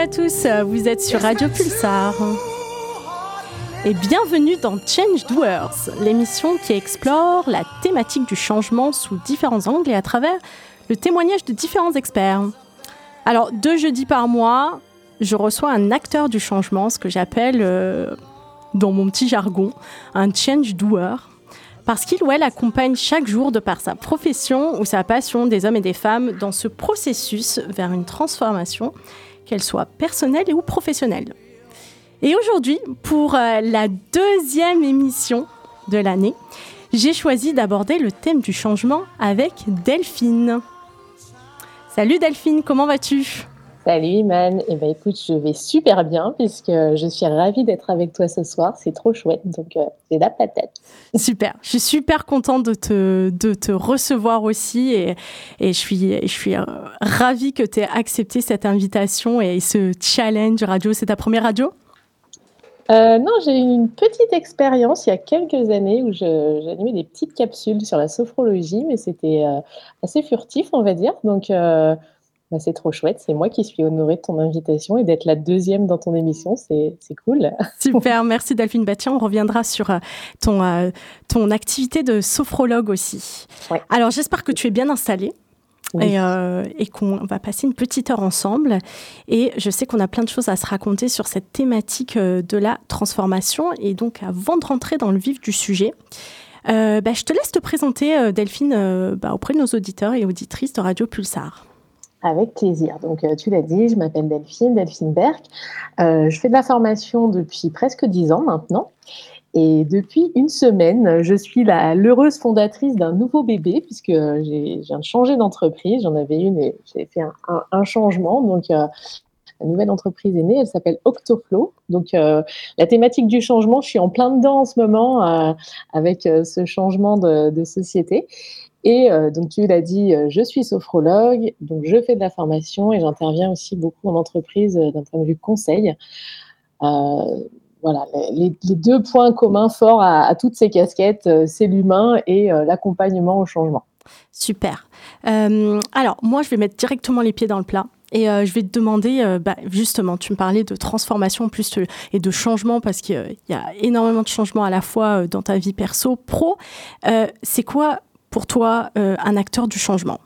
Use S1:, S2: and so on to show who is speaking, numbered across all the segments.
S1: à tous, vous êtes sur Radio Pulsar. Et bienvenue dans Change Doers, l'émission qui explore la thématique du changement sous différents angles et à travers le témoignage de différents experts. Alors, deux jeudis par mois, je reçois un acteur du changement, ce que j'appelle, euh, dans mon petit jargon, un change doer. Parce qu'il ou elle accompagne chaque jour, de par sa profession ou sa passion, des hommes et des femmes dans ce processus vers une transformation, qu'elle soit personnelle ou professionnelle. Et aujourd'hui, pour euh, la deuxième émission de l'année, j'ai choisi d'aborder le thème du changement avec Delphine. Salut Delphine, comment vas-tu?
S2: Salut Iman, eh ben, écoute, je vais super bien puisque je suis ravie d'être avec toi ce soir, c'est trop chouette, donc euh, c'est la patate.
S1: Super, je suis super contente de te, de te recevoir aussi et, et je suis, je suis euh, ravie que tu aies accepté cette invitation et ce challenge radio. C'est ta première radio?
S2: Euh, non, j'ai eu une petite expérience il y a quelques années où j'animais des petites capsules sur la sophrologie, mais c'était euh, assez furtif, on va dire. Donc, bah, c'est trop chouette. C'est moi qui suis honorée de ton invitation et d'être la deuxième dans ton émission. C'est cool.
S1: Super, merci Delphine. Bah, on reviendra sur ton, ton activité de sophrologue aussi. Alors, j'espère que tu es bien installée. Euh, et, qu'on va passer une petite heure ensemble. Et je sais qu'on a plein de choses à se raconter sur cette thématique euh, de la transformation. Et donc, avant de rentrer dans le vif du sujet, euh, bah, je te laisse te présenter, Delphine, bah, auprès de nos auditeurs et auditrices de Radio Pulsar.
S2: Avec plaisir. Donc, tu l'as dit, je m'appelle Delphine, Delphine Berck. je fais de la formation depuis presque dix ans maintenant. Et depuis une semaine, je suis l'heureuse fondatrice d'un nouveau bébé, puisque j'ai viens de changer d'entreprise. J'en avais une et j'ai fait un, changement. Donc, euh, la nouvelle entreprise est née. Elle s'appelle Octoflow. Donc, euh, la thématique du changement, je suis en plein dedans en ce moment euh, avec euh, ce changement de société. Et euh, donc, tu l'as dit, je suis sophrologue, donc je fais de la formation et j'interviens aussi beaucoup en entreprise d'un point de vue conseil. Euh, voilà, les, deux points communs forts à, toutes ces casquettes, euh, c'est l'humain et euh, l'accompagnement au changement.
S1: Super. Euh, alors, moi, je vais mettre directement les pieds dans le plat. Et je vais te demander, bah, justement, tu me parlais de transformation plus et de changement parce qu'il y a énormément de changements à la fois dans ta vie perso, pro. c'est quoi pour toi un acteur du changement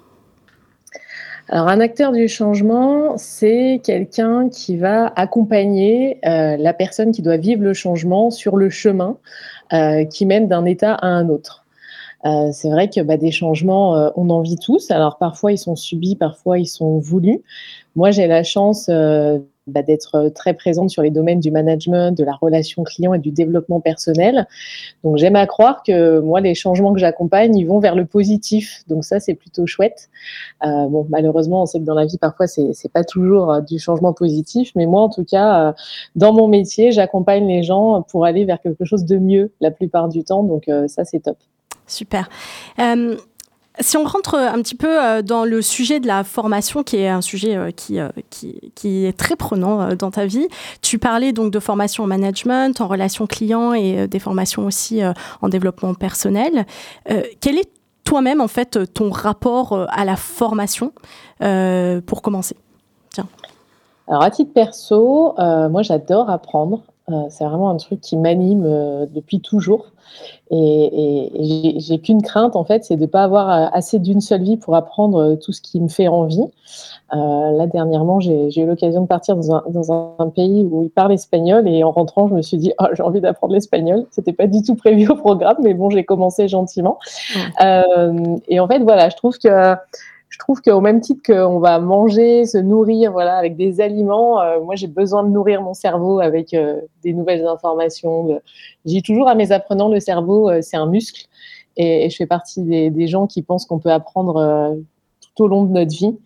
S2: alors, un acteur du changement, c'est quelqu'un qui va accompagner euh, la personne qui doit vivre le changement sur le chemin euh, qui mène d'un état à un autre. Euh, c'est vrai que bah, des changements, euh, on en vit tous. Alors, parfois, ils sont subis, parfois, ils sont voulus. Moi, j'ai la chance euh, bah, d'être euh, très présente sur les domaines du management, de la relation client et du développement personnel. Donc j'aime à croire que moi, les changements que j'accompagne, ils vont vers le positif. Donc ça, c'est plutôt chouette. Euh, bon, malheureusement, on sait que dans la vie, parfois, c'est c'est pas toujours euh, du changement positif, mais moi, en tout cas, dans mon métier, j'accompagne les gens pour aller vers quelque chose de mieux la plupart du temps. Donc ça, c'est top.
S1: Super. Si on rentre un petit peu euh, dans le sujet de la formation, qui est un sujet euh, qui, euh, qui, est très prenant dans ta vie, tu parlais donc de formation en management, en relation client et des formations aussi en développement personnel. Quel est toi-même en fait ton rapport à la formation pour commencer?
S2: Tiens. Alors à titre perso, moi j'adore apprendre. C'est vraiment un truc qui m'anime depuis toujours. Et, j'ai qu'une crainte, en fait, c'est de ne pas avoir euh, assez d'une seule vie pour apprendre euh, tout ce qui me fait envie. Euh, là, dernièrement, j'ai eu l'occasion de partir dans un, dans un, pays où ils parlent espagnol et en rentrant, je me suis dit, oh, j'ai envie d'apprendre l'espagnol. C'était pas du tout prévu au programme, mais bon, j'ai commencé gentiment. Euh, et en fait, voilà, je trouve que je trouve qu'au même titre qu'on va manger, se nourrir, voilà, avec des aliments, euh, moi j'ai besoin de nourrir mon cerveau avec euh, des nouvelles informations. J'ai toujours à mes apprenants, le cerveau euh, c'est un muscle, et, je fais partie des, des gens qui pensent qu'on peut apprendre tout au long de notre vie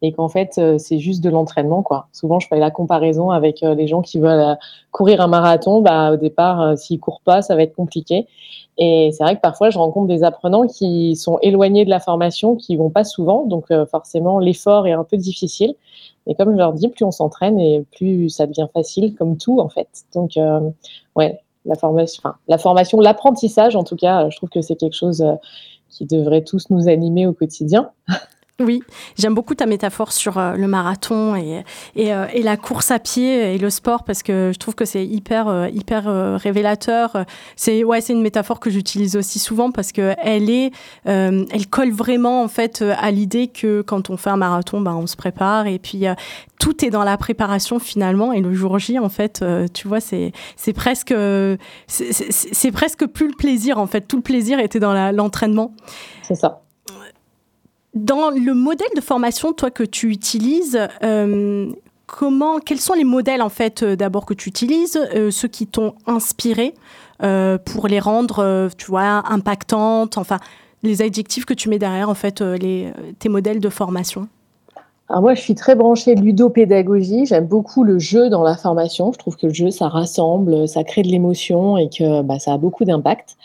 S2: et qu'en fait c'est juste de l'entraînement. Souvent je fais la comparaison avec les gens qui veulent courir un marathon, bah au départ s'ils courent pas ça va être compliqué Et c'est vrai que parfois, je rencontre des apprenants qui sont éloignés de la formation, qui vont pas souvent, donc forcément, l'effort est un peu difficile. Mais comme je leur dis, plus on s'entraîne et plus ça devient facile, comme tout en fait. Donc, ouais, la formation, la formation, l'apprentissage, en tout cas, je trouve que c'est quelque chose qui devrait tous nous animer au quotidien.
S1: Oui, j'aime beaucoup ta métaphore sur euh, le marathon et, euh, et, la course à pied et le sport parce que je trouve que c'est hyper, euh, hyper révélateur. C'est ouais, c'est une métaphore que j'utilise aussi souvent parce que elle est, elle colle vraiment en fait à l'idée que quand on fait un marathon, ben, on se prépare et puis tout est dans la préparation finalement et le jour J en fait, tu vois, c'est c'est presque c'est presque plus le plaisir en fait. Tout le plaisir était dans l'entraînement.
S2: c'est ça.
S1: Dans le modèle de formation, toi, que tu utilises, euh, comment, quels sont les modèles, en fait, euh, d'abord que tu utilises, euh, ceux qui t'ont inspiré pour les rendre, tu vois, impactantes, enfin, les adjectifs que tu mets derrière, en fait, les, tes modèles de formation?
S2: Alors moi, je suis très branchée ludopédagogie. J'aime beaucoup le jeu dans la formation. Je trouve que le jeu, ça rassemble, ça crée de l'émotion et que bah, ça a beaucoup d'impact.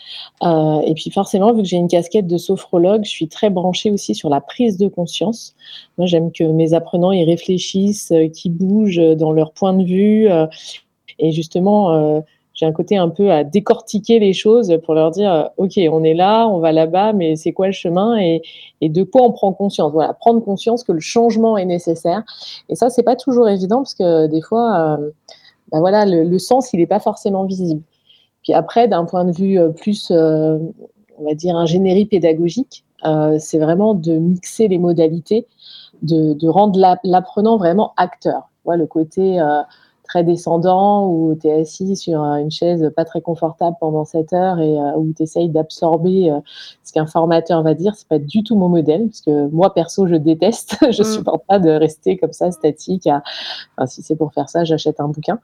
S2: Euh, et puis forcément, vu que j'ai une casquette de sophrologue, je suis très branchée aussi sur la prise de conscience. Moi, j'aime que mes apprenants y réfléchissent, euh, qu'ils bougent dans leur point de vue. Euh, et justement, euh, un côté un peu à décortiquer les choses pour leur dire euh, ok on est là on va là-bas mais c'est quoi le chemin et, de quoi on prend conscience. Voilà prendre conscience que le changement est nécessaire. Et ça c'est pas toujours évident parce que des fois euh, ben voilà le, sens il n'est pas forcément visible. Puis après d'un point de vue euh, plus on va dire ingénierie pédagogique c'est vraiment de mixer les modalités de, de rendre l'apprenant vraiment acteur. Voilà, le côté très descendant où tu es assis sur une chaise pas très confortable pendant 7 heures et euh, où tu essayes d'absorber euh, ce qu'un formateur va dire, c'est pas du tout mon modèle parce que moi perso je déteste, je mm. supporte pas de rester comme ça statique. Enfin, si c'est pour faire ça, j'achète un bouquin.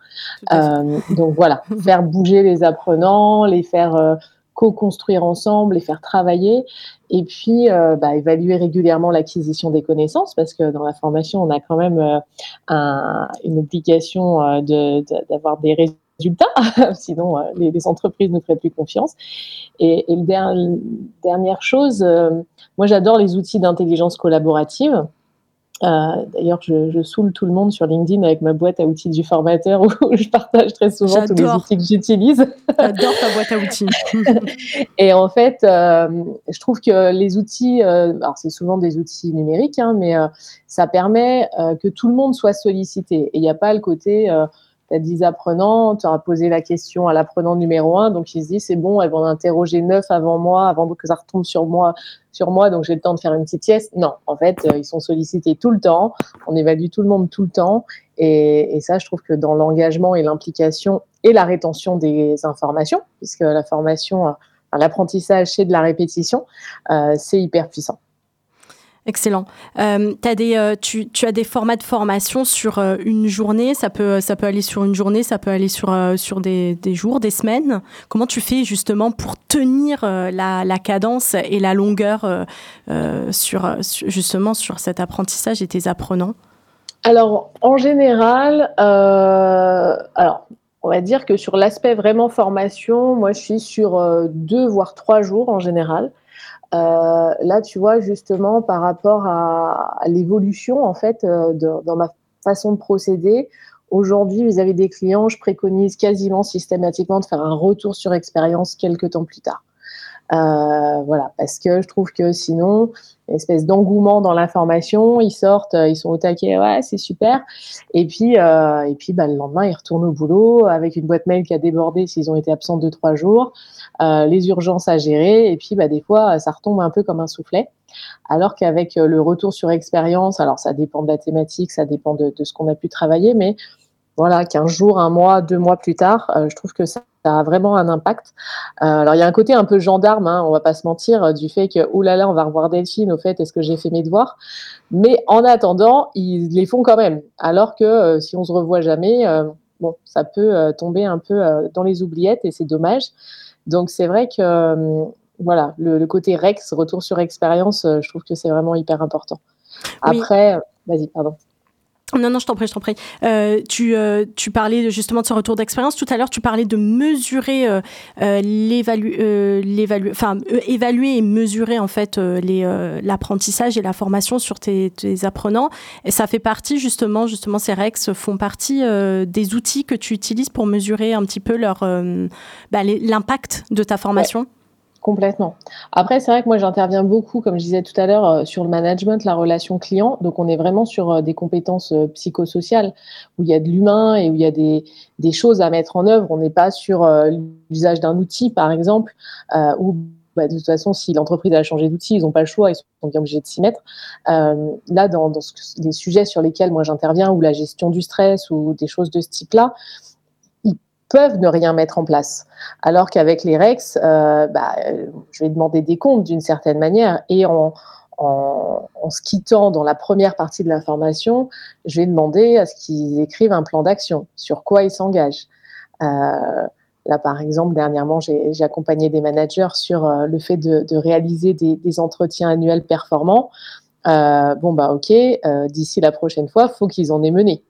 S2: Euh, donc voilà, faire bouger les apprenants, les faire co-construire ensemble, les faire travailler, et puis euh, bah, évaluer régulièrement l'acquisition des connaissances, parce que dans la formation, on a quand même euh, une obligation euh, d'avoir des résultats, sinon les, entreprises ne feraient plus confiance. Et, et dernière chose, moi j'adore les outils d'intelligence collaborative. Euh, d'ailleurs, je, je, saoule tout le monde sur LinkedIn avec ma boîte à outils du formateur où je partage très souvent tous les outils que j'utilise.
S1: J'adore ta boîte à outils.
S2: et en fait, euh, je trouve que les outils, euh, alors c'est souvent des outils numériques, hein, mais ça permet que tout le monde soit sollicité. Et il n'y a pas le côté tu as 10 apprenants, tu auras posé la question à l'apprenant numéro 1, donc il se dit c'est bon, elles vont interroger 9 avant moi, avant que ça retombe sur moi, sur moi donc j'ai le temps de faire une petite sieste. Non, en fait, euh, ils sont sollicités tout le temps, on évalue tout le monde tout le temps, et, et ça, je trouve que dans l'engagement et l'implication et la rétention des informations, puisque la formation, euh, l'apprentissage, c'est de la répétition, euh, c'est hyper puissant.
S1: Excellent. Euh, euh, tu, as des formats de formation sur euh, une journée, ça peut, aller sur une journée, ça peut aller sur, des, jours, des semaines. Comment tu fais justement pour tenir la, la, cadence et la longueur sur, justement sur cet apprentissage et tes apprenants?
S2: Alors, en général, alors, on va dire que sur l'aspect vraiment formation, moi je suis sur deux voire trois jours en général. Euh, là, tu vois, justement, par rapport à, l'évolution, en fait, euh, dans ma façon de procéder, aujourd'hui, vis-à-vis des clients, je préconise quasiment systématiquement de faire un retour sur expérience quelques temps plus tard. Euh, voilà, parce que je trouve que sinon, espèce d'engouement dans l'information, ils sortent, ils sont au taquet, ouais, c'est super. Et puis, euh, et puis, bah, le lendemain, ils retournent au boulot avec une boîte mail qui a débordé s'ils ont été absents deux trois jours, euh, les urgences à gérer, et puis, bah, des fois, ça retombe un peu comme un soufflet. Alors qu'avec le retour sur expérience, alors ça dépend de la thématique, ça dépend de, ce qu'on a pu travailler, mais voilà, qu'un jour, un mois, deux mois plus tard, euh, je trouve que ça, a vraiment un impact. Euh, alors, il y a un côté un peu gendarme, hein, on va pas se mentir, euh, du fait que, oulala, là là, on va revoir Delphine, au fait, est-ce que j'ai fait mes devoirs? Mais en attendant, ils les font quand même. Alors que si on se revoit jamais, bon, ça peut tomber un peu dans les oubliettes et c'est dommage. Donc, c'est vrai que, voilà, le, côté Rex, retour sur expérience, je trouve que c'est vraiment hyper important. Après, vas-y, pardon.
S1: Non, non, je t'en prie, je t'en prie. Euh, tu, euh, tu parlais justement de ce retour d'expérience. Tout à l'heure, tu parlais de mesurer euh, l'évalu, enfin, évaluer et mesurer en fait l'apprentissage et la formation sur tes, apprenants. Et ça fait partie justement, justement, ces REX font partie des outils que tu utilises pour mesurer un petit peu leur bah, l'impact de ta formation?
S2: Complètement. Après, c'est vrai que moi, j'interviens beaucoup, comme je disais tout à l'heure, euh, sur le management, la relation client. Donc, on est vraiment sur euh, des compétences euh, psychosociales où il y a de l'humain et où il y a des, choses à mettre en œuvre. On n'est pas sur l'usage d'un outil, par exemple, où bah, de toute façon, si l'entreprise a changé d'outil, ils n'ont pas le choix, ils sont bien obligés de s'y mettre. là, dans les sujets sur lesquels moi j'interviens, ou la gestion du stress ou des choses de ce type-là, peuvent ne rien mettre en place. Alors qu'avec les REX, euh, bah, je vais demander des comptes d'une certaine manière et en, en, se quittant dans la première partie de la formation, je vais demander à ce qu'ils écrivent un plan d'action, sur quoi ils s'engagent. Euh, là, par exemple, dernièrement, j'ai accompagné des managers sur euh, le fait de, réaliser des, des, entretiens annuels performants. Euh, bon, bah ok, euh, d'ici la prochaine fois, faut qu'ils en aient mené.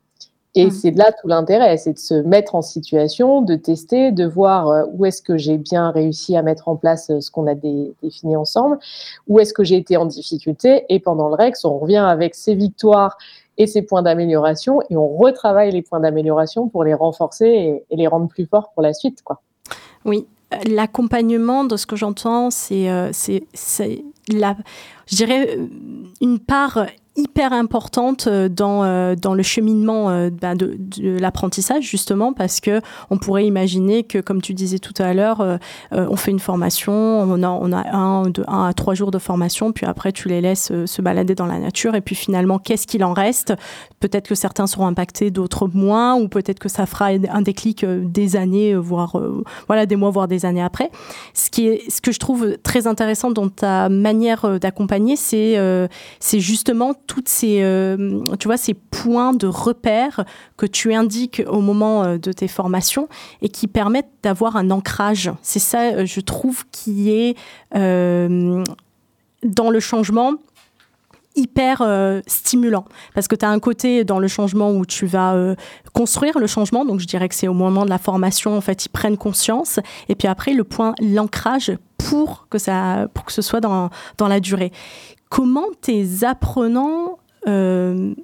S2: Et mmh. c'est là tout l'intérêt, c'est de se mettre en situation, de tester, de voir euh, où est-ce que j'ai bien réussi à mettre en place euh, ce qu'on a défini ensemble, où est-ce que j'ai été en difficulté. Et pendant le REX, on revient avec ses victoires et ses points d'amélioration et on retravaille les points d'amélioration pour les renforcer et, les rendre plus forts pour la suite. Quoi.
S1: Oui, l'accompagnement, de ce que j'entends, c'est, euh, c'est, la, je dirais, une part hyper importante euh, dans, euh, dans le cheminement euh, bah, de, l'apprentissage, justement, parce que on pourrait imaginer que, comme tu disais tout à l'heure, on fait une formation, on a, on a un, de, un à trois jours de formation, puis après tu les laisses se balader dans la nature, et puis finalement, qu'est-ce qu'il en reste? Peut-être que certains seront impactés, d'autres moins, ou peut-être que ça fera un déclic des années, voire voilà, des mois, voire des années après. Ce, qui est, ce que je trouve très intéressant dans ta manière d'accompagner, c'est c'est justement toutes ces, euh, tu vois, ces points de repère que tu indiques au moment euh, de tes formations et qui permettent d'avoir un ancrage. C'est ça, euh, je trouve, qui est dans le changement hyper stimulant. Parce que tu as un côté dans le changement où tu vas construire le changement. Donc je dirais que c'est au moment de la formation en fait ils prennent conscience. Et puis après le point l'ancrage pour que ça pour que ce soit dans, dans la durée comment tes apprenants, euh,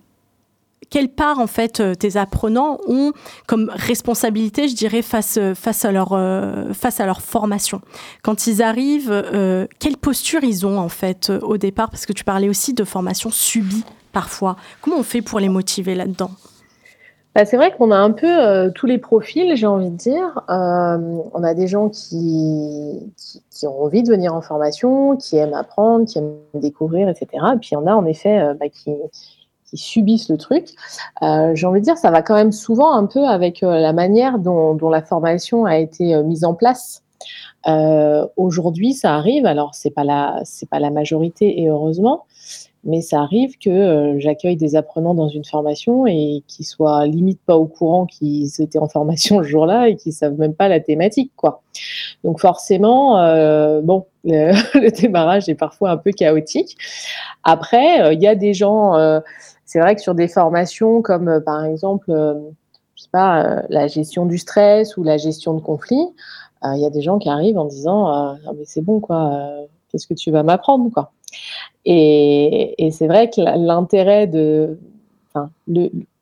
S1: quelle part en fait euh, tes apprenants ont comme responsabilité, je dirais, face, face, à, leur, euh, face à leur formation. Quand ils arrivent, quelle posture ils ont en fait au départ? Parce que tu parlais aussi de formation subie parfois. Comment on fait pour les motiver là-dedans?
S2: Bah, c'est vrai qu'on a un peu euh, tous les profils, j'ai envie de dire. Euh, on a des gens qui, qui, ont envie de venir en formation, qui aiment apprendre, qui aiment découvrir, etc. Et puis il y en a en effet euh, bah, qui, qui, subissent le truc. j'ai envie de dire, ça va quand même souvent un peu avec la manière dont, dont, la formation a été mise en place. Aujourd'hui, ça arrive. Alors c'est pas pas la majorité et heureusement, mais ça arrive que euh, j'accueille des apprenants dans une formation et qu'ils soient limite pas au courant qu'ils étaient en formation ce jour-là et qu'ils savent même pas la thématique, quoi. Donc forcément, euh, bon, le, démarrage est parfois un peu chaotique. Après, euh, il y a des gens, c'est vrai que sur des formations comme par exemple, je sais pas, la gestion du stress ou la gestion de conflits, il y a des gens qui arrivent en disant, ah, mais c'est bon, quoi. Qu'est-ce que tu vas m'apprendre, quoi et, c'est vrai que l'intérêt de,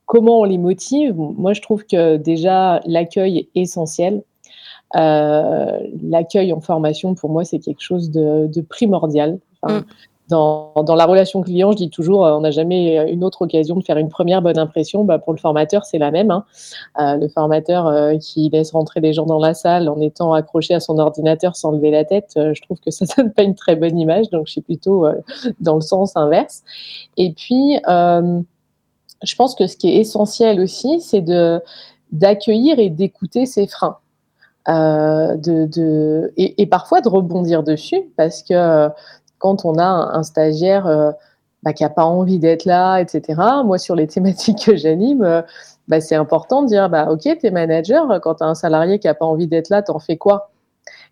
S2: comment on les motive, moi je trouve que déjà l'accueil est essentiel. Euh, l'accueil en formation, pour moi, c'est quelque chose de, primordial. Mm dans, la relation client, je dis toujours, euh, on n'a jamais une autre occasion de faire une première bonne impression. Bah, pour le formateur, c'est la même. Hein. Euh, le formateur euh, qui laisse rentrer des gens dans la salle en étant accroché à son ordinateur sans lever la tête, je trouve que ça donne pas une très bonne image. Donc, je suis plutôt dans le sens inverse. Et puis, je pense que ce qui est essentiel aussi, c'est d'accueillir et d'écouter ses freins. de et, et, parfois de rebondir dessus parce que quand on a un, stagiaire euh, bah, qui n'a pas envie d'être là, etc. Moi, sur les thématiques que j'anime, euh, bah, c'est important de dire, bah, OK, tu es manager, quand tu as un salarié qui n'a pas envie d'être là, t'en fais quoi?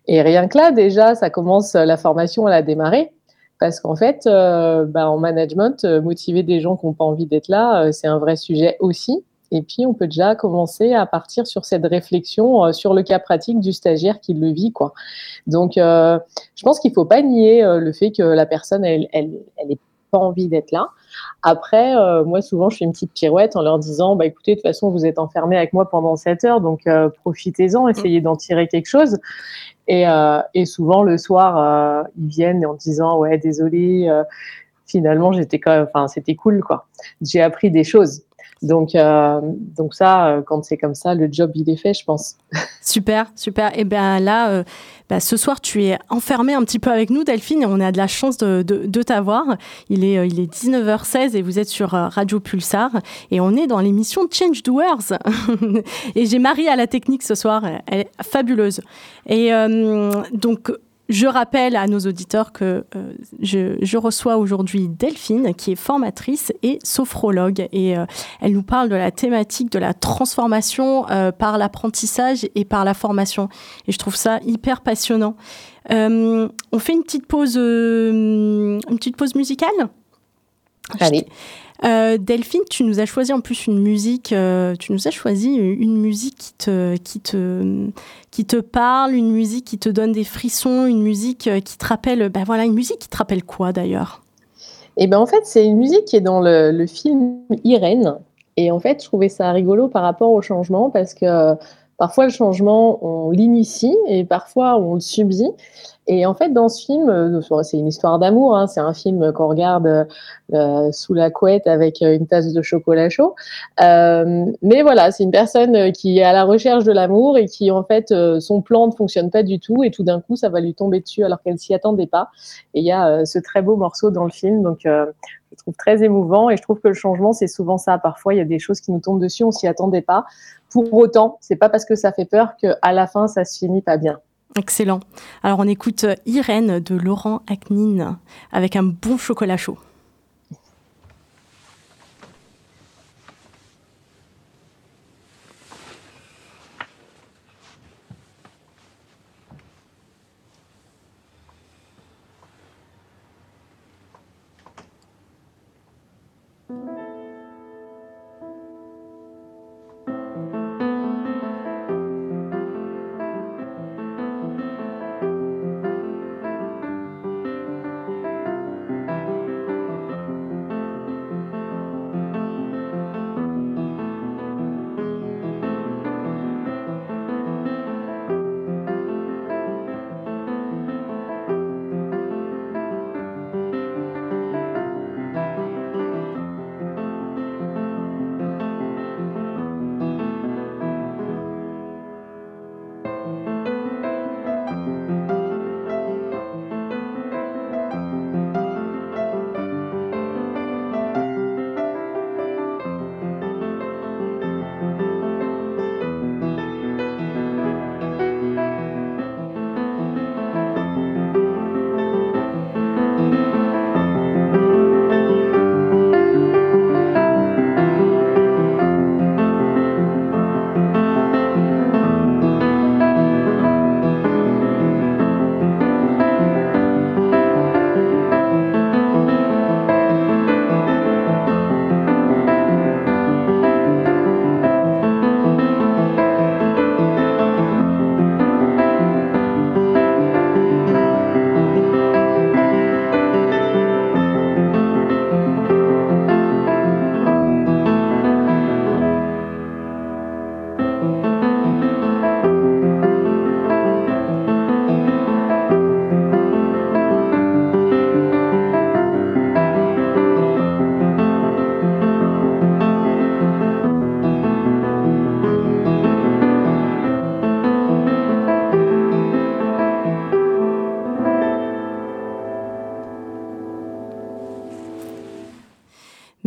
S2: Et rien que là, déjà, ça commence, la formation, elle a démarré. parce qu'en fait, bah, en management, motiver des gens qui n'ont pas envie d'être là, c'est un vrai sujet aussi. Et puis, on peut déjà commencer à partir sur cette réflexion euh, sur le cas pratique du stagiaire qui le vit. Quoi. Donc, euh, je pense qu'il ne faut pas nier euh, le fait que la personne, elle n'ait elle, pas envie d'être là. Après, moi, souvent, je fais une petite pirouette en leur disant, bah, écoutez, de toute façon, vous êtes enfermé avec moi pendant 7 heures, donc profitez-en, essayez d'en tirer quelque chose. Et, et souvent, le soir, ils viennent en disant, ouais, désolé, finalement, j'étais quand même, enfin, c'était cool, quoi. J'ai appris des choses. Donc, euh, donc ça, euh, quand c'est comme ça, le job, il est fait, je pense.
S1: Super, super. Et eh bien là, euh, bah, ce soir, tu es enfermé un petit peu avec nous, Delphine, et on a de la chance de, de, t'avoir. Il est, il est 19h16 et vous êtes sur Radio Pulsar, et on est dans l'émission Change Doers. et j'ai Marie à la technique ce soir, elle est fabuleuse. Et donc, je rappelle à nos auditeurs que euh, je, reçois aujourd'hui Delphine, qui est formatrice et sophrologue, et euh, elle nous parle de la thématique de la transformation euh, par l'apprentissage et par la formation. Et je trouve ça hyper passionnant. on fait une petite pause, une petite pause musicale?
S2: Allez.
S1: Euh, Delphine, tu nous as choisi en plus une musique, euh, tu nous as choisi une musique qui te, qui, te, qui te parle, une musique qui te donne des frissons, une musique euh, qui te rappelle, ben voilà, une musique qui te rappelle quoi d'ailleurs?
S2: Eh ben en fait, c'est une musique qui est dans le, le, film Irène. Et en fait, je trouvais ça rigolo par rapport au changement parce que parfois le changement, on l'initie et parfois on le subit. Et en fait, dans ce film, euh, c'est une histoire d'amour. Hein, c'est un film qu'on regarde euh, sous la couette avec euh, une tasse de chocolat chaud. Euh, mais voilà, c'est une personne qui est à la recherche de l'amour et qui, en fait, son plan ne fonctionne pas du tout. Et tout d'un coup, ça va lui tomber dessus alors qu'elle s'y attendait pas. Et il y a ce très beau morceau dans le film. Donc, je trouve très émouvant. Et je trouve que le changement, c'est souvent ça. Parfois, il y a des choses qui nous tombent dessus, on s'y attendait pas. Pour autant, c'est pas parce que ça fait peur qu'à la fin, ça se finit pas bien.
S1: Excellent. Alors on écoute Irène de Laurent Aknin avec un bon chocolat chaud.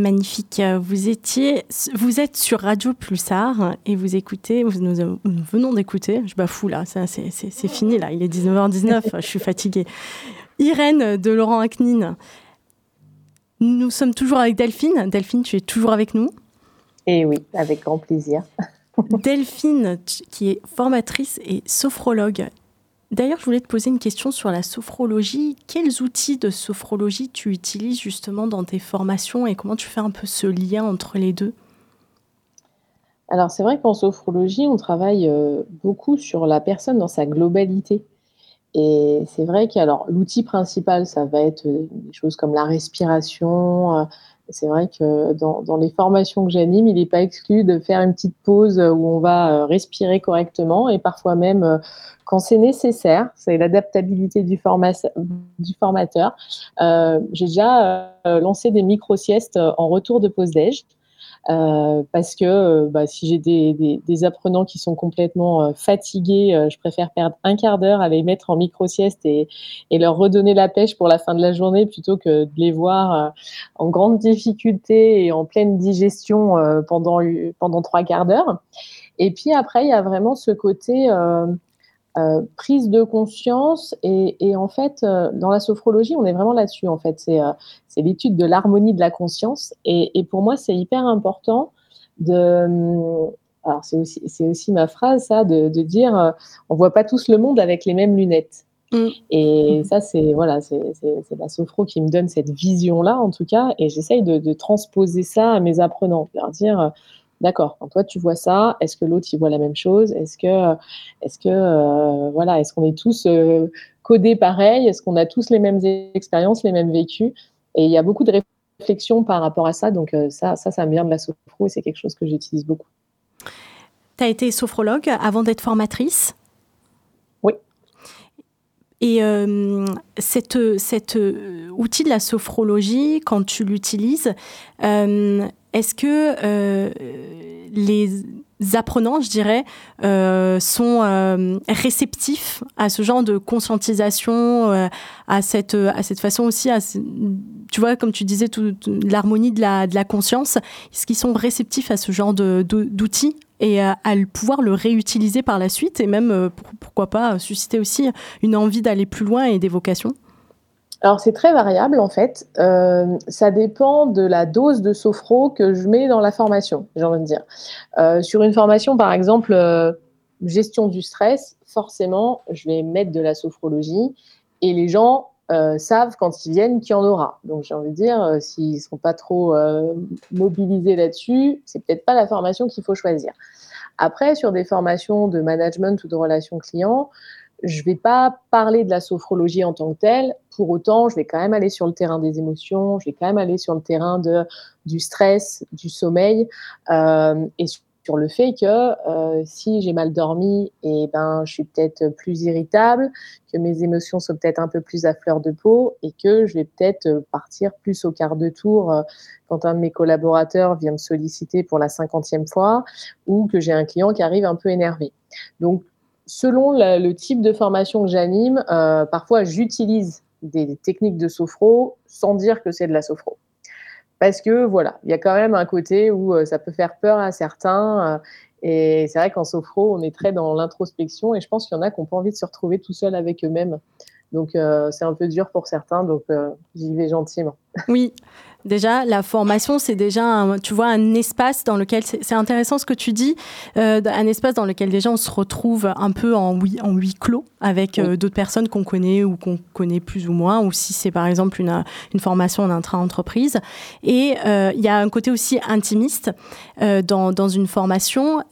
S1: Magnifique. Vous étiez, vous êtes sur Radio Pulsar et vous écoutez, nous, venons d'écouter, je bafoue là, c'est fini là, il est 19h19, je suis fatiguée. Irène de Laurent Aknin. Nous sommes toujours avec Delphine. Delphine, tu es toujours avec nous?
S2: Eh oui, avec grand plaisir.
S1: Delphine, qui est formatrice et sophrologue. D'ailleurs, je voulais te poser une question sur la sophrologie. Quels outils de sophrologie tu utilises justement dans tes formations et comment tu fais un peu ce lien entre les deux?
S2: Alors, c'est vrai qu'en sophrologie, on travaille euh, beaucoup sur la personne dans sa globalité. Et c'est vrai que l'outil principal, ça va être euh, des choses comme la respiration. Euh, c'est vrai que dans, les formations que j'anime, il n'est pas exclu de faire une petite pause où on va respirer correctement et parfois même quand c'est nécessaire, c'est l'adaptabilité du, formateur. Euh, j'ai déjà euh, lancé des micro-siestes en retour de pause déj. Euh, parce que bah, si j'ai des, des, apprenants qui sont complètement fatigués, je préfère perdre un quart d'heure à les mettre en micro-sieste et, et, leur redonner la pêche pour la fin de la journée plutôt que de les voir en grande difficulté et en pleine digestion pendant, pendant trois quarts d'heure. Et puis après, il y a vraiment ce côté euh, prise de conscience et, et en fait euh, dans la sophrologie on est vraiment là-dessus en fait c'est euh, l'étude de l'harmonie de la conscience et, et pour moi c'est hyper important de alors c'est aussi c'est aussi ma phrase ça de, de dire on voit pas tous le monde avec les mêmes lunettes mmh. et ça c'est voilà c'est la sophro qui me donne cette vision là en tout cas et j'essaye de, de transposer ça à mes apprenants leur dire D'accord. Quand toi tu vois ça, est-ce que l'autre il voit la même chose? Est-ce que, est-ce que, euh, voilà, est-ce qu'on est tous euh, codés pareil? Est-ce qu'on a tous les mêmes expériences, les mêmes vécus? Et il y a beaucoup de réflexions par rapport à ça. Donc euh, ça, ça, ça me vient de la sophro et c'est quelque chose que j'utilise beaucoup.
S1: Tu as été sophrologue avant d'être formatrice? Et cet outil de la sophrologie, quand tu l'utilises, est-ce que euh, les apprenants, je dirais, euh, sont euh, réceptifs à ce genre de conscientisation, à, cette, à cette façon aussi, tu vois, comme tu disais, l'harmonie de la, de la conscience, est-ce qu'ils sont réceptifs à ce genre d'outils? Et à, pouvoir le réutiliser par la suite et même, pourquoi pas, susciter aussi une envie d'aller plus loin et des vocations
S2: alors c'est très variable en fait. Euh, ça dépend de la dose de sophro que je mets dans la formation, j'ai envie de dire. Euh, sur une formation par exemple euh, gestion du stress, forcément je vais mettre de la sophrologie et les gens savent quand ils viennent qu'il y en aura. Donc j'ai envie de dire, s'ils ne sont pas trop mobilisés là-dessus, c'est peut-être pas la formation qu'il faut choisir. Après, sur des formations de management ou de relations clients, je ne vais pas parler de la sophrologie en tant que telle. Pour autant, je vais quand même aller sur le terrain des émotions, je vais quand même aller sur le terrain de, du stress, du sommeil, euh, et sur le fait que euh, si j'ai mal dormi, et eh ben, je suis peut-être plus irritable, que mes émotions sont peut-être un peu plus à fleur de peau, et que je vais peut-être partir plus au quart de tour euh, quand un de mes collaborateurs vient me solliciter pour la cinquantième fois, ou que j'ai un client qui arrive un peu énervé. Donc, selon le type de formation que j'anime, euh, parfois j'utilise des techniques de sophro sans dire que c'est de la sophro. Parce que voilà, il y a quand même un côté où euh, ça peut faire peur à certains. Euh, et c'est vrai qu'en sophro, on est très dans l'introspection et je pense qu'il y en a qui n'ont pas envie de se retrouver tout seuls avec eux-mêmes. Donc c'est un peu dur pour certains, donc j'y vais gentiment.
S1: Oui, Déjà, la formation, c'est déjà, un, tu vois, un espace dans lequel, c'est intéressant ce que tu dis, euh, un espace dans lequel déjà on se retrouve un peu en huis, en huis clos avec euh, d'autres personnes qu'on connaît ou qu'on connaît plus ou moins, ou si c'est par exemple une, une formation en intra-entreprise. Et euh, il y a un côté aussi intimiste dans, dans une formation.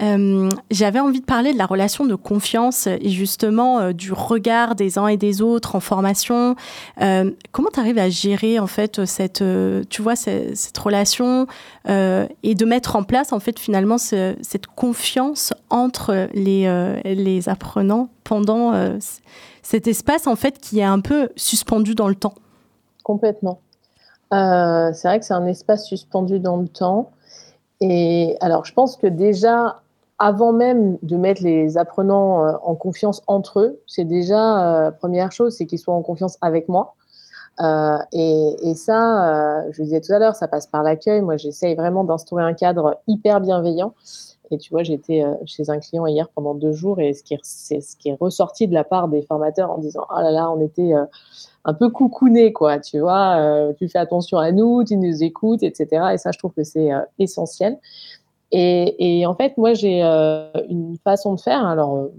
S1: J'avais envie de parler de la relation de confiance et justement du regard des uns et des autres en formation. comment tu arrives à gérer en fait cette, tu vois, cette, relation euh, et de mettre en place, en fait, finalement, cette confiance entre les, euh, les apprenants pendant euh, cet espace, en fait, qui est un peu suspendu dans le temps.
S2: Complètement. c'est vrai que c'est un espace suspendu dans le temps. Et alors, je pense que déjà, avant même de mettre les apprenants en confiance entre eux, c'est déjà, la première chose, c'est qu'ils soient en confiance avec moi. Euh, et, ça, euh, je vous disais tout à l'heure, ça passe par l'accueil. Moi, j'essaye vraiment d'instaurer un cadre hyper bienveillant. Et tu vois, j'étais euh, chez un client hier pendant deux jours et ce qui, est, ce qui est ressorti de la part des formateurs en disant Oh là là, on était un peu coucouné, quoi. Tu vois, tu fais attention à nous, tu nous écoutes, etc. Et ça, je trouve que c'est essentiel. Et, et, en fait, moi, j'ai une façon de faire. Alors,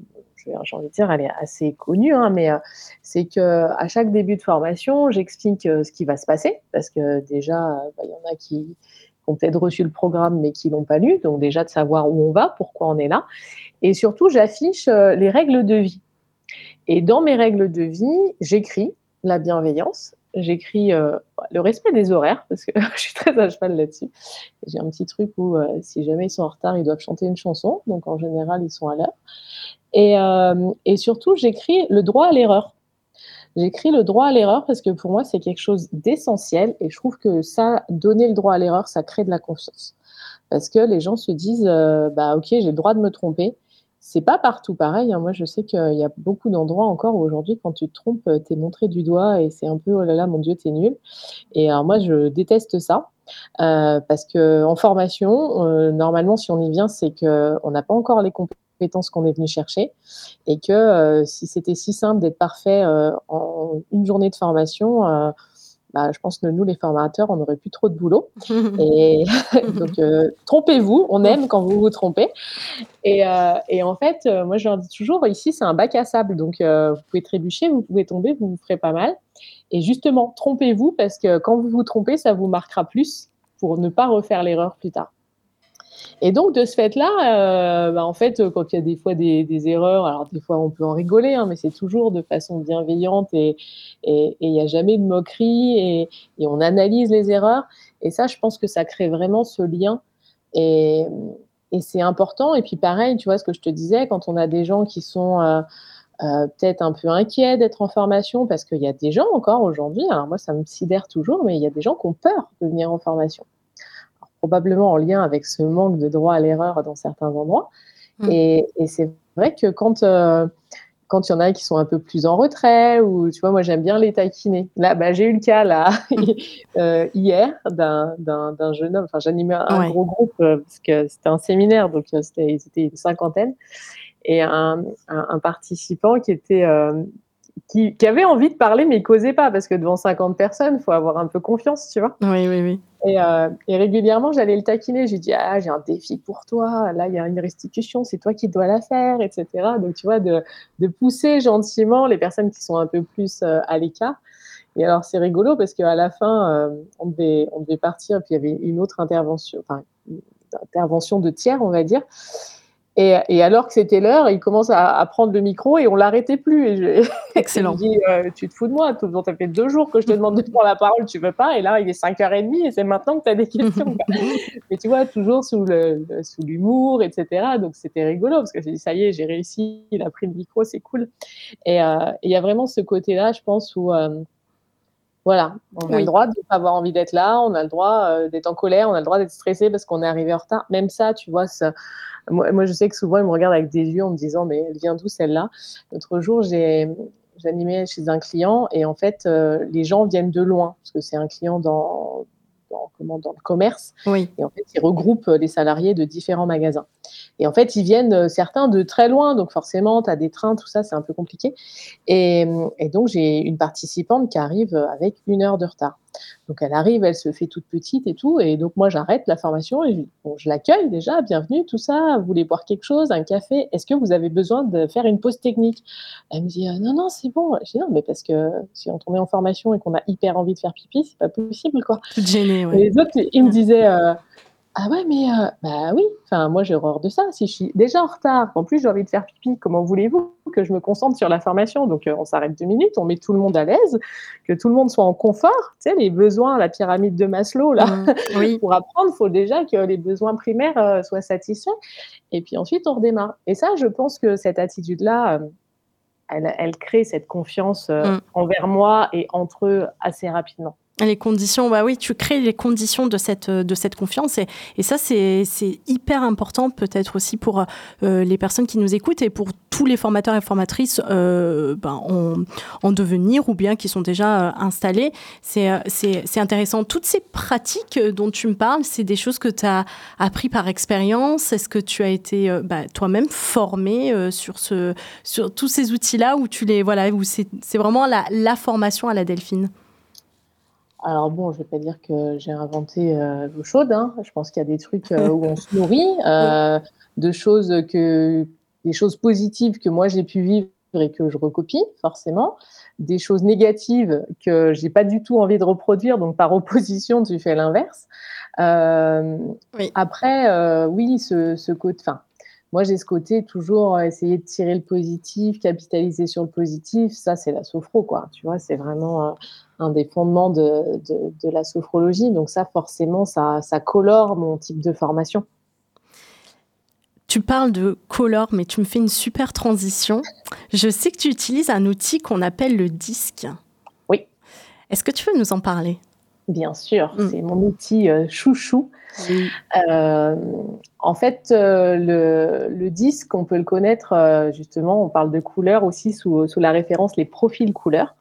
S2: j'ai envie de dire, elle est assez connue, hein, mais c'est que à chaque début de formation, j'explique ce qui va se passer, parce que déjà, bah, il y en a qui, ont peut-être reçu le programme mais qui l'ont pas lu, donc déjà de savoir où on va, pourquoi on est là, et surtout j'affiche les règles de vie. Et dans mes règles de vie, j'écris la bienveillance, j'écris euh, le respect des horaires, parce que je suis très à cheval là-dessus. J'ai un petit truc où euh, si jamais ils sont en retard, ils doivent chanter une chanson, donc en général, ils sont à l'heure. Et, euh, et surtout, j'écris le droit à l'erreur. J'écris le droit à l'erreur parce que pour moi, c'est quelque chose d'essentiel et je trouve que ça, donner le droit à l'erreur, ça crée de la confiance. Parce que les gens se disent, bah ok, j'ai le droit de me tromper, c'est pas partout pareil. Hein. Moi, je sais qu'il y a beaucoup d'endroits encore aujourd'hui, quand tu te trompes, euh, tu es montré du doigt et c'est un peu oh là là, mon Dieu, t'es nul. Et alors, moi, je déteste ça. Euh, parce que en formation, euh, normalement, si on y vient, c'est qu'on n'a pas encore les compétences qu'on est venu chercher et que si c'était si simple d'être parfait en une journée de formation, bah, je pense que nous, les formateurs, on n'aurait plus trop de boulot. et donc, euh, trompez-vous, on aime quand vous vous trompez. Et, euh, et en fait, euh, moi, je leur dis toujours, ici, c'est un bac à sable. Donc, vous pouvez trébucher, vous pouvez tomber, vous vous ferez pas mal. Et justement, trompez-vous parce que quand vous vous trompez, ça vous marquera plus pour ne pas refaire l'erreur plus tard. Et donc, de ce fait-là, euh, bah, en fait, quand il y a des fois des, erreurs, alors des fois on peut en rigoler, hein, mais c'est toujours de façon bienveillante et il n'y a jamais de moquerie et, on analyse les erreurs. Et ça, je pense que ça crée vraiment ce lien. Et, c'est important. Et puis pareil, tu vois ce que je te disais, quand on a des gens qui sont euh, euh, peut-être un peu inquiets d'être en formation, parce qu'il y a des gens encore aujourd'hui, alors moi ça me sidère toujours, mais il y a des gens qui ont peur de venir en formation probablement en lien avec ce manque de droit à l'erreur dans certains endroits. Mm. Et, c'est vrai que quand euh, quand il y en a qui sont un peu plus en retrait, ou tu vois, moi j'aime bien les taquiner. Là, bah, j'ai eu le cas là euh, hier d'un jeune homme. Enfin, j'animais un gros groupe euh, parce que c'était un séminaire, donc c'était ils étaient une cinquantaine, et un, un, participant qui était qui, qui, avait envie de parler mais il causait pas parce que devant 50 personnes, il faut avoir un peu confiance, tu vois.
S1: Oui, oui, oui.
S2: Et, euh, et régulièrement, j'allais le taquiner. J'ai dit ah, j'ai un défi pour toi. Là, il y a une restitution, c'est toi qui dois la faire, etc. Donc tu vois, de, de pousser gentiment les personnes qui sont un peu plus euh, à l'écart. Et alors c'est rigolo parce qu'à la fin, euh, on devait on devait partir. Puis il y avait une autre intervention, enfin une intervention de tiers, on va dire. Et, alors que c'était l'heure, il commence à, prendre le micro et on l'arrêtait plus. Et je,
S1: Excellent.
S2: je dis, euh, tu te fous de moi, ça fait deux jours que je te demande de prendre la parole, tu veux pas. Et là, il est 5h30 et c'est maintenant que tu as des questions. Mais tu vois, toujours sous le, sous l'humour, etc. Donc c'était rigolo parce que j'ai dit, ça y est, j'ai réussi, il a pris le micro, c'est cool. Et euh, il y a vraiment ce côté-là, je pense, où euh, voilà, on a le droit de pas avoir envie d'être là, on a le droit d'être en colère, on a le droit d'être stressé parce qu'on est arrivé en retard. Même ça, tu vois, ça, moi, je sais que souvent, ils me regardent avec des yeux en me disant, mais elle vient d'où celle-là? L'autre jour, j'ai j'animais chez un client et en fait, euh, les gens viennent de loin parce que c'est un client dans, dans, comment, dans le commerce.
S1: Oui.
S2: Et en fait, il regroupe les salariés de différents magasins. Et en fait, ils viennent euh, certains de très loin, donc forcément, tu as des trains, tout ça, c'est un peu compliqué. Et, et donc, j'ai une participante qui arrive avec une heure de retard. Donc elle arrive, elle se fait toute petite et tout, et donc moi j'arrête la formation et je, l'accueille déjà, bienvenue, tout ça, vous voulez boire quelque chose, un café, est-ce que vous avez besoin de faire une pause technique? Elle me dit euh, non non c'est bon. Je dis non mais parce que si on est en formation et qu'on a hyper envie de faire pipi, c'est pas possible quoi.
S1: Tout gêné. Ouais.
S2: Et les autres ils me disaient euh, ah ouais, mais euh, bah oui, enfin, moi j'ai horreur de ça. Si je suis déjà en retard, en plus j'ai envie de faire pipi, comment voulez-vous que je me concentre sur la formation? Donc euh, on s'arrête deux minutes, on met tout le monde à l'aise, que tout le monde soit en confort. Tu sais, les besoins, la pyramide de Maslow, là, mmh, oui. pour apprendre, il faut déjà que les besoins primaires euh, soient satisfaits. Et puis ensuite on redémarre. Et ça, je pense que cette attitude-là, elle, elle, crée cette confiance mmh. envers moi et entre eux assez rapidement.
S1: Les conditions, bah oui, tu crées les conditions de cette, de cette confiance et, ça, c'est hyper important peut-être aussi pour euh, les personnes qui nous écoutent et pour tous les formateurs et formatrices euh, ben, en, en, devenir ou bien qui sont déjà euh, installés. C'est intéressant. Toutes ces pratiques dont tu me parles, c'est des choses que tu as appris par expérience. Est-ce que tu as été bah, toi-même formé sur, ce, sur tous ces outils-là où tu les voilà, où c'est vraiment la formation à la Delphine?
S2: Alors bon, je vais pas dire que j'ai inventé euh, l'eau chaude. Hein. Je pense qu'il y a des trucs euh, où on se nourrit, euh, de choses que des choses positives que moi j'ai pu vivre et que je recopie forcément, des choses négatives que j'ai pas du tout envie de reproduire, donc par opposition tu fais l'inverse. Oui. Après, oui, ce, ce côté, enfin, moi j'ai ce côté toujours essayer de tirer le positif, capitaliser sur le positif, ça c'est la sophro quoi, tu vois, c'est vraiment euh, un des fondements de, de, de, la sophrologie, donc ça forcément ça, ça colore mon type de formation.
S1: Tu parles de color, mais tu me fais une super transition. Je sais que tu utilises un outil qu'on appelle le disque.
S2: Oui.
S1: Est-ce que tu veux nous en parler?
S2: Bien sûr, mm. c'est mon outil euh, chouchou. Euh, en fait, euh, le, le, disque, on peut le connaître justement, on parle de couleurs aussi sous, sous la référence les profils couleurs.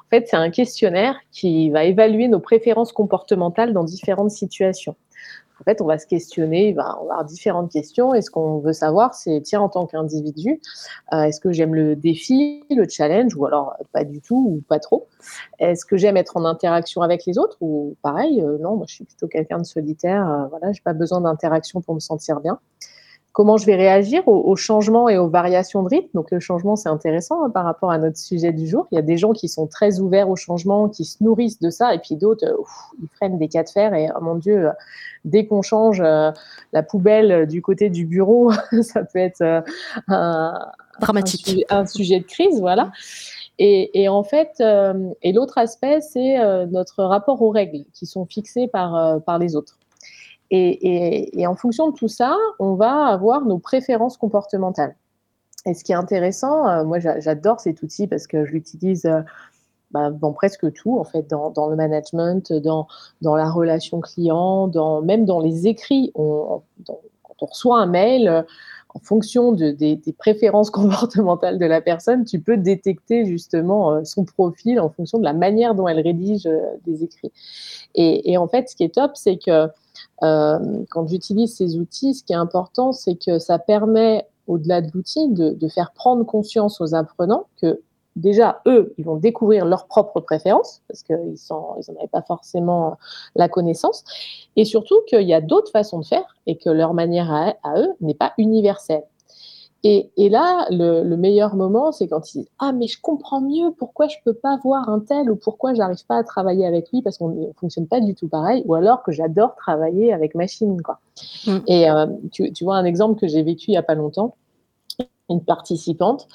S2: En fait, c'est un questionnaire qui va évaluer nos préférences comportementales dans différentes situations en fait, on va se questionner, on va avoir différentes questions. Et ce qu'on veut savoir, c'est, tiens, en tant qu'individu, euh, est-ce que j'aime le défi, le challenge, ou alors pas du tout, ou pas trop? Est-ce que j'aime être en interaction avec les autres, ou pareil, euh, non, moi je suis plutôt quelqu'un de solitaire, euh, voilà, j'ai pas besoin d'interaction pour me sentir bien comment je vais réagir aux, changements et aux variations de rythme. Donc le changement, c'est intéressant hein, par rapport à notre sujet du jour. Il y a des gens qui sont très ouverts au changement, qui se nourrissent de ça, et puis d'autres, euh, ils freinent des cas de fer. Et oh mon Dieu, euh, dès qu'on change euh, la poubelle du côté du bureau, ça peut être un,
S1: dramatique,
S2: un, sujet de crise, voilà. Et, et en fait, et l'autre aspect, c'est notre rapport aux règles qui sont fixées par, par les autres. Et, en fonction de tout ça, on va avoir nos préférences comportementales. Et ce qui est intéressant, euh, moi j'adore cet outil parce que je l'utilise euh, bah, dans presque tout, en fait, dans, le management, dans, la relation client, dans, même dans les écrits. quand on reçoit un mail, euh, en fonction de, des, préférences comportementales de la personne, tu peux détecter justement son profil en fonction de la manière dont elle rédige des écrits. Et, en fait, ce qui est top, c'est que quand j'utilise ces outils, ce qui est important, c'est que ça permet, au-delà de l'outil, de, faire prendre conscience aux apprenants que déjà, eux, ils vont découvrir leurs propres préférences, parce qu'ils n'en avaient pas forcément la connaissance, et surtout qu'il y a d'autres façons de faire, et que leur manière à eux n'est pas universelle. Et, là, le, meilleur moment, c'est quand ils disent Ah, mais je comprends mieux pourquoi je peux pas voir un tel ou pourquoi j'arrive pas à travailler avec lui parce qu'on ne fonctionne pas du tout pareil, ou alors que j'adore travailler avec machine. Quoi. Mm. Et euh, tu, vois un exemple que j'ai vécu il y a pas longtemps. Une participante,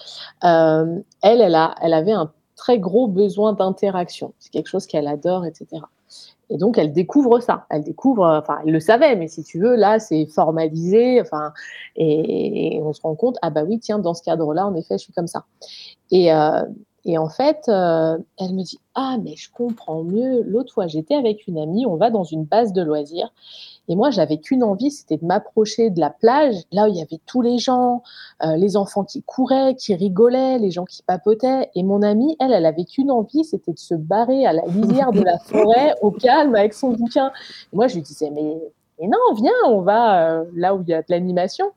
S2: euh, elle, elle, a, elle avait un très gros besoin d'interaction. C'est quelque chose qu'elle adore, etc. Et donc, elle découvre ça. Elle découvre, enfin, elle le savait, mais si tu veux, là, c'est formalisé. Enfin, et, on se rend compte, ah bah oui, tiens, dans ce cadre-là, en effet, je suis comme ça. Et, euh, et en fait, euh, elle me dit, ah, mais je comprends mieux. L'autre fois, j'étais avec une amie, on va dans une base de loisirs. Et moi, j'avais qu'une envie, c'était de m'approcher de la plage, là où il y avait tous les gens, euh, les enfants qui couraient, qui rigolaient, les gens qui papotaient. Et mon amie, elle, elle avait qu'une envie, c'était de se barrer à la lisière de la forêt, au calme, avec son bouquin. Et moi, je lui disais, mais et non, viens, on va euh, là où il y a de l'animation.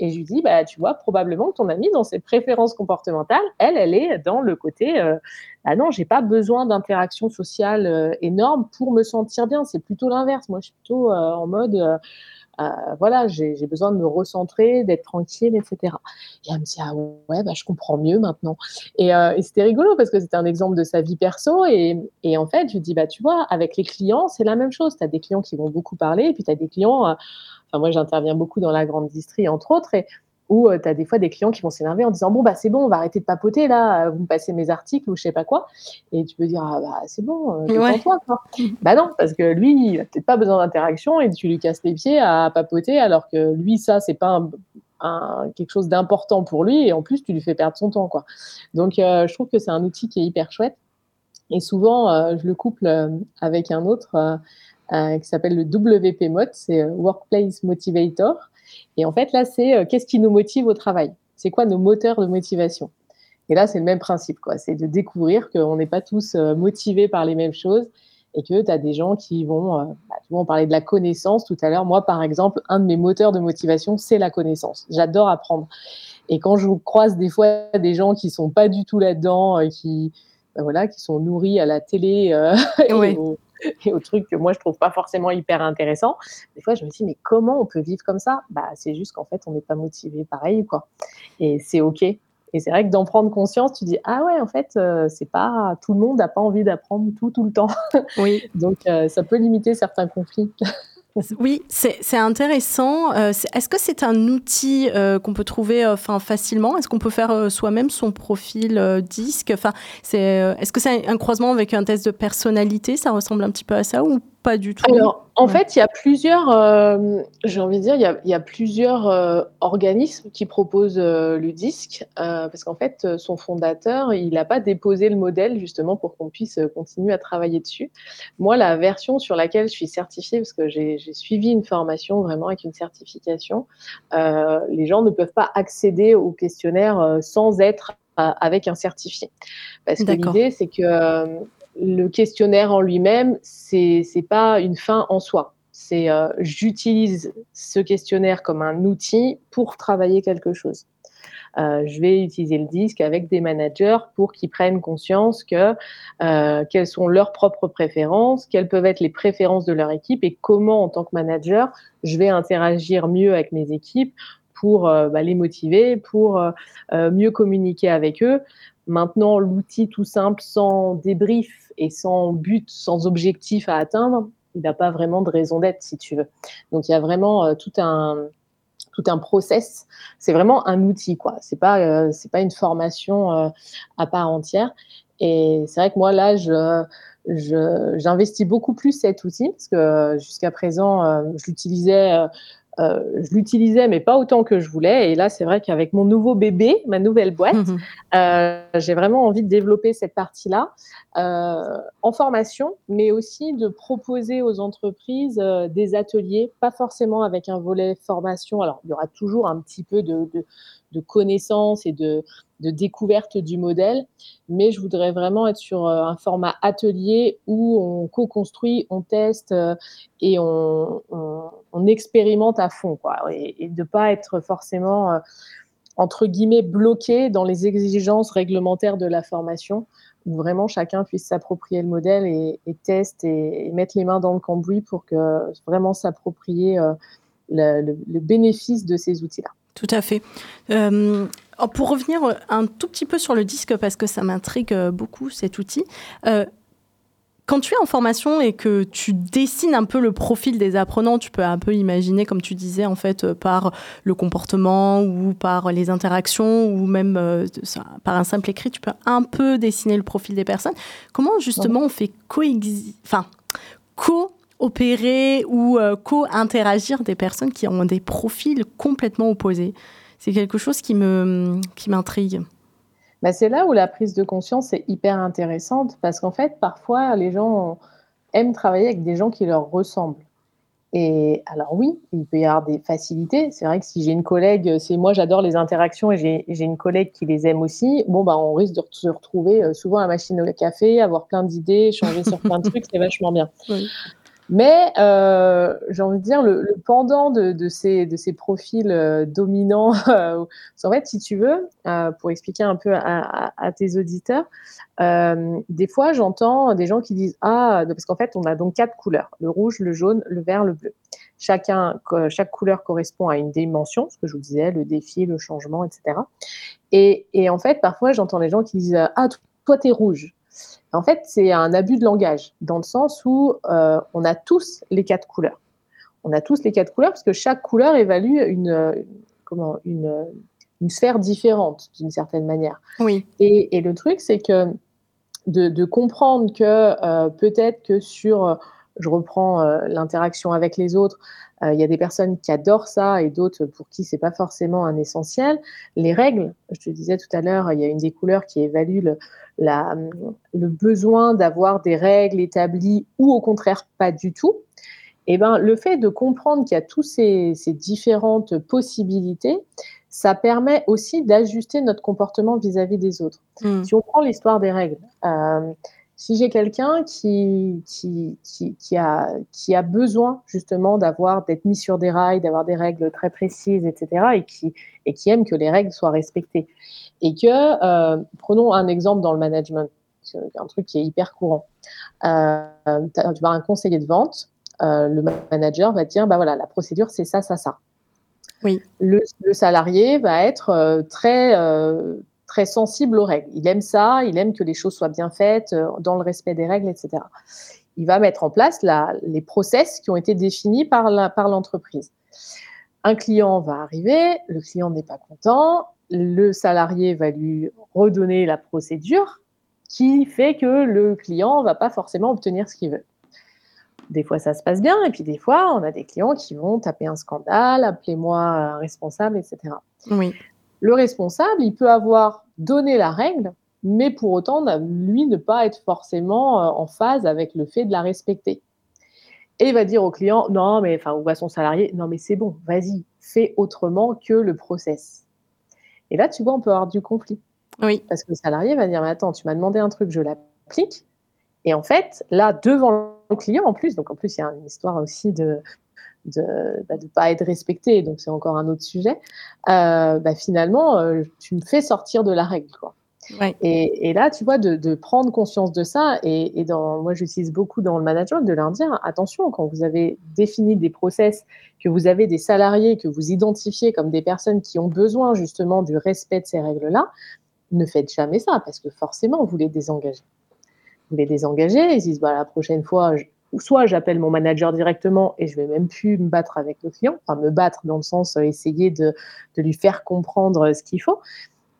S2: Et je lui dis, bah, tu vois, probablement que ton amie, dans ses préférences comportementales, elle, elle est dans le côté, euh, ah non, j'ai pas besoin d'interaction sociale euh, énorme pour me sentir bien. C'est plutôt l'inverse. Moi, je suis plutôt en mode, voilà, j'ai besoin de me recentrer, d'être tranquille, etc. Et elle me dit, ah ouais, bah, je comprends mieux maintenant. Euh, et, c'était rigolo parce que c'était un exemple de sa vie perso. Et, en fait, je dis, bah, tu vois, avec les clients, c'est la même chose. Tu as des clients qui vont beaucoup parler, et puis tu as des clients, euh, enfin, moi, j'interviens beaucoup dans la grande distrie, entre autres, où euh, tu as des fois des clients qui vont s'énerver en disant bon bah c'est bon on va arrêter de papoter là vous me passez mes articles ou je sais pas quoi. Et tu peux dire ah bah c'est bon euh, ouais. toi bah non parce que lui il a peut-être pas besoin d'interaction et tu lui casses les pieds à papoter alors que lui ça c'est pas un, quelque chose d'important pour lui et en plus tu lui fais perdre son temps quoi. Donc euh, je trouve que c'est un outil qui est hyper chouette. Et souvent euh, je le couple avec un autre qui s'appelle le WP Mode c'est Workplace Motivator et en fait, là, c'est euh, qu'est-ce qui nous motive au travail? C'est quoi nos moteurs de motivation? Et là, c'est le même principe, quoi. C'est de découvrir qu'on n'est pas tous euh, motivés par les mêmes choses et que tu as des gens qui vont, euh, bah, tu vois, on parlait de la connaissance tout à l'heure. Moi, par exemple, un de mes moteurs de motivation, c'est la connaissance. J'adore apprendre. Et quand je croise des fois des gens qui sont pas du tout là-dedans, qui, bah, voilà, qui sont nourris à la télé et et aux trucs que moi je trouve pas forcément hyper intéressants. Des fois, je me dis mais comment on peut vivre comme ça? Bah, c'est juste qu'en fait, on n'est pas motivé pareil, quoi. Et c'est ok. Et c'est vrai que d'en prendre conscience, tu dis ah ouais, en fait, euh, c'est pas tout le monde n'a pas envie d'apprendre tout tout le temps.
S1: Oui.
S2: Donc euh, ça peut limiter certains conflits.
S1: Oui, c'est intéressant. Euh, est-ce que c'est un outil euh, qu'on peut trouver enfin facilement? Est-ce qu'on peut faire euh, soi-même son profil disque? Enfin, est-ce que c'est un croisement avec un test de personnalité? Ça ressemble un petit peu à ça ou pas du tout
S2: Alors, en fait, il y a plusieurs, euh, j'ai envie de dire, il y a, plusieurs euh, organismes qui proposent euh, le disque, parce qu'en fait, son fondateur, il n'a pas déposé le modèle justement pour qu'on puisse continuer à travailler dessus. Moi, la version sur laquelle je suis certifiée, parce que j'ai suivi une formation vraiment avec une certification, les gens ne peuvent pas accéder au questionnaire sans être avec un certifié. Parce que l'idée, c'est que le questionnaire en lui-même, c'est n'est pas une fin en soi. C'est euh, j'utilise ce questionnaire comme un outil pour travailler quelque chose. Euh, je vais utiliser le disque avec des managers pour qu'ils prennent conscience que euh, quelles sont leurs propres préférences, quelles peuvent être les préférences de leur équipe et comment, en tant que manager, je vais interagir mieux avec mes équipes pour bah, les motiver, pour mieux communiquer avec eux. Maintenant, l'outil tout simple, sans débrief, et sans but, sans objectif à atteindre, il n'a pas vraiment de raison d'être, si tu veux. Donc, il y a vraiment euh, tout un tout un process. C'est vraiment un outil, quoi. C'est pas euh, c'est pas une formation euh, à part entière. Et c'est vrai que moi là, je j'investis beaucoup plus cet outil parce que jusqu'à présent, je l'utilisais euh, je l'utilisais, mais pas autant que je voulais. Et là, c'est vrai qu'avec mon nouveau bébé, ma nouvelle boîte, mhm. euh, j'ai vraiment envie de développer cette partie-là euh, en formation, mais aussi de proposer aux entreprises des ateliers, pas forcément avec un volet formation. Alors, il y aura toujours un petit peu de, de, de connaissances et de, découverte du modèle, mais je voudrais vraiment être sur euh, un format atelier où on co-construit, on teste euh, et on, expérimente à fond, quoi, et, de ne pas être forcément euh, entre guillemets bloqué dans les exigences réglementaires de la formation, où vraiment chacun puisse s'approprier le modèle et, et teste et, mettre les mains dans le cambouis pour que vraiment s'approprier le, bénéfice de ces outils-là.
S1: Tout à fait. Euh, pour revenir un tout petit peu sur le disque, parce que ça m'intrigue beaucoup cet outil, euh, quand tu es en formation et que tu dessines un peu le profil des apprenants, tu peux un peu imaginer, comme tu disais, en fait, euh, par le comportement ou par les interactions ou même par un simple écrit, tu peux un peu dessiner le profil des personnes. Comment justement on fait coexister, enfin, co opérer ou euh, co-interagir des personnes qui ont des profils complètement opposés. C'est quelque chose qui me qui m'intrigue.
S2: Bah, c'est là où la prise de conscience est hyper intéressante parce qu'en fait, parfois, les gens aiment travailler avec des gens qui leur ressemblent. Et alors oui, il peut y avoir des facilités. C'est vrai que si j'ai une collègue, c'est moi j'adore les interactions et j'ai une collègue qui les aime aussi, bon bah on risque de se retrouver euh, souvent à la machine au café, avoir plein d'idées, changer sur plein de trucs, c'est vachement bien. Oui. Mais euh, j'ai envie de dire, le, pendant de, ces, profils euh, dominants, euh, en fait, si tu veux, euh, pour expliquer un peu à, tes auditeurs, des fois j'entends des gens qui disent Ah, parce qu'en fait, on a donc quatre couleurs le rouge, le jaune, le vert, le bleu. Chaque couleur correspond à une dimension, ce que je vous disais, le défi, le changement, etc. Et, en fait, parfois, j'entends les gens qui disent Ah, toi, t'es rouge. En fait, c'est un abus de langage, dans le sens où euh, on a tous les quatre couleurs. On a tous les quatre couleurs parce que chaque couleur évalue une, comment, une, sphère différente, d'une certaine manière.
S1: Oui.
S2: Et, le truc, c'est que de, comprendre que euh, peut-être que sur, je reprends euh, l'interaction avec les autres, il y a des personnes qui adorent ça et d'autres pour qui c'est pas forcément un essentiel. Les règles, je te disais tout à l'heure, il y a une des couleurs qui évalue le, la, le besoin d'avoir des règles établies ou au contraire pas du tout, et eh ben, le fait de comprendre qu'il y a toutes ces, ces, différentes possibilités, ça permet aussi d'ajuster notre comportement vis-à-vis des autres. Hmm. Si on prend l'histoire des règles, euh, si j'ai quelqu'un qui, qui, qui, qui, a, qui a besoin justement d'avoir d'être mis sur des rails, d'avoir des règles très précises, etc., et qui, et qui aime que les règles soient respectées, et que, euh, prenons un exemple dans le management. un truc qui est hyper courant. Euh, tu vas avoir un conseiller de vente, euh, le manager va dire, bah voilà, la procédure, c'est ça, ça, ça.
S1: Oui.
S2: Le, salarié va être très, très sensible aux règles. Il aime ça, il aime que les choses soient bien faites, dans le respect des règles, etc. Il va mettre en place les process qui ont été définis par l'entreprise. Un client va arriver, le client n'est pas content, le salarié va lui redonner la procédure qui fait que le client va pas forcément obtenir ce qu'il veut. Des fois, ça se passe bien, et puis des fois, on a des clients qui vont taper un scandale, appelez-moi responsable, etc.
S1: Oui.
S2: Le responsable, il peut avoir donné la règle, mais pour autant, lui, ne pas être forcément euh, en phase avec le fait de la respecter. Et il va dire au client, non, mais, enfin, ou à son salarié, non, mais c'est bon, vas-y, fais autrement que le process. Et là, tu vois, on peut avoir du conflit.
S1: Oui.
S2: Parce que le salarié va dire, mais attends, tu m'as demandé un truc, je l'applique. Et en fait, là, devant le client, en plus, donc en plus, il y a une histoire aussi de de ne bah, pas être respecté, donc c'est encore un autre sujet, euh, bah, finalement, euh, tu me fais sortir de la règle. Quoi. Et, là, tu vois, de, prendre conscience de ça, et, dans, moi j'utilise beaucoup dans le management, de leur dire attention, quand vous avez défini des process, que vous avez des salariés que vous identifiez comme des personnes qui ont besoin justement du respect de ces règles-là, ne faites jamais ça, parce que forcément, vous les désengagez. Vous les désengagez, ils disent bah, la prochaine fois, soit j'appelle mon manager directement et je vais même plus me battre avec le client, enfin me battre dans le sens euh, essayer de, de lui faire comprendre ce qu'il faut.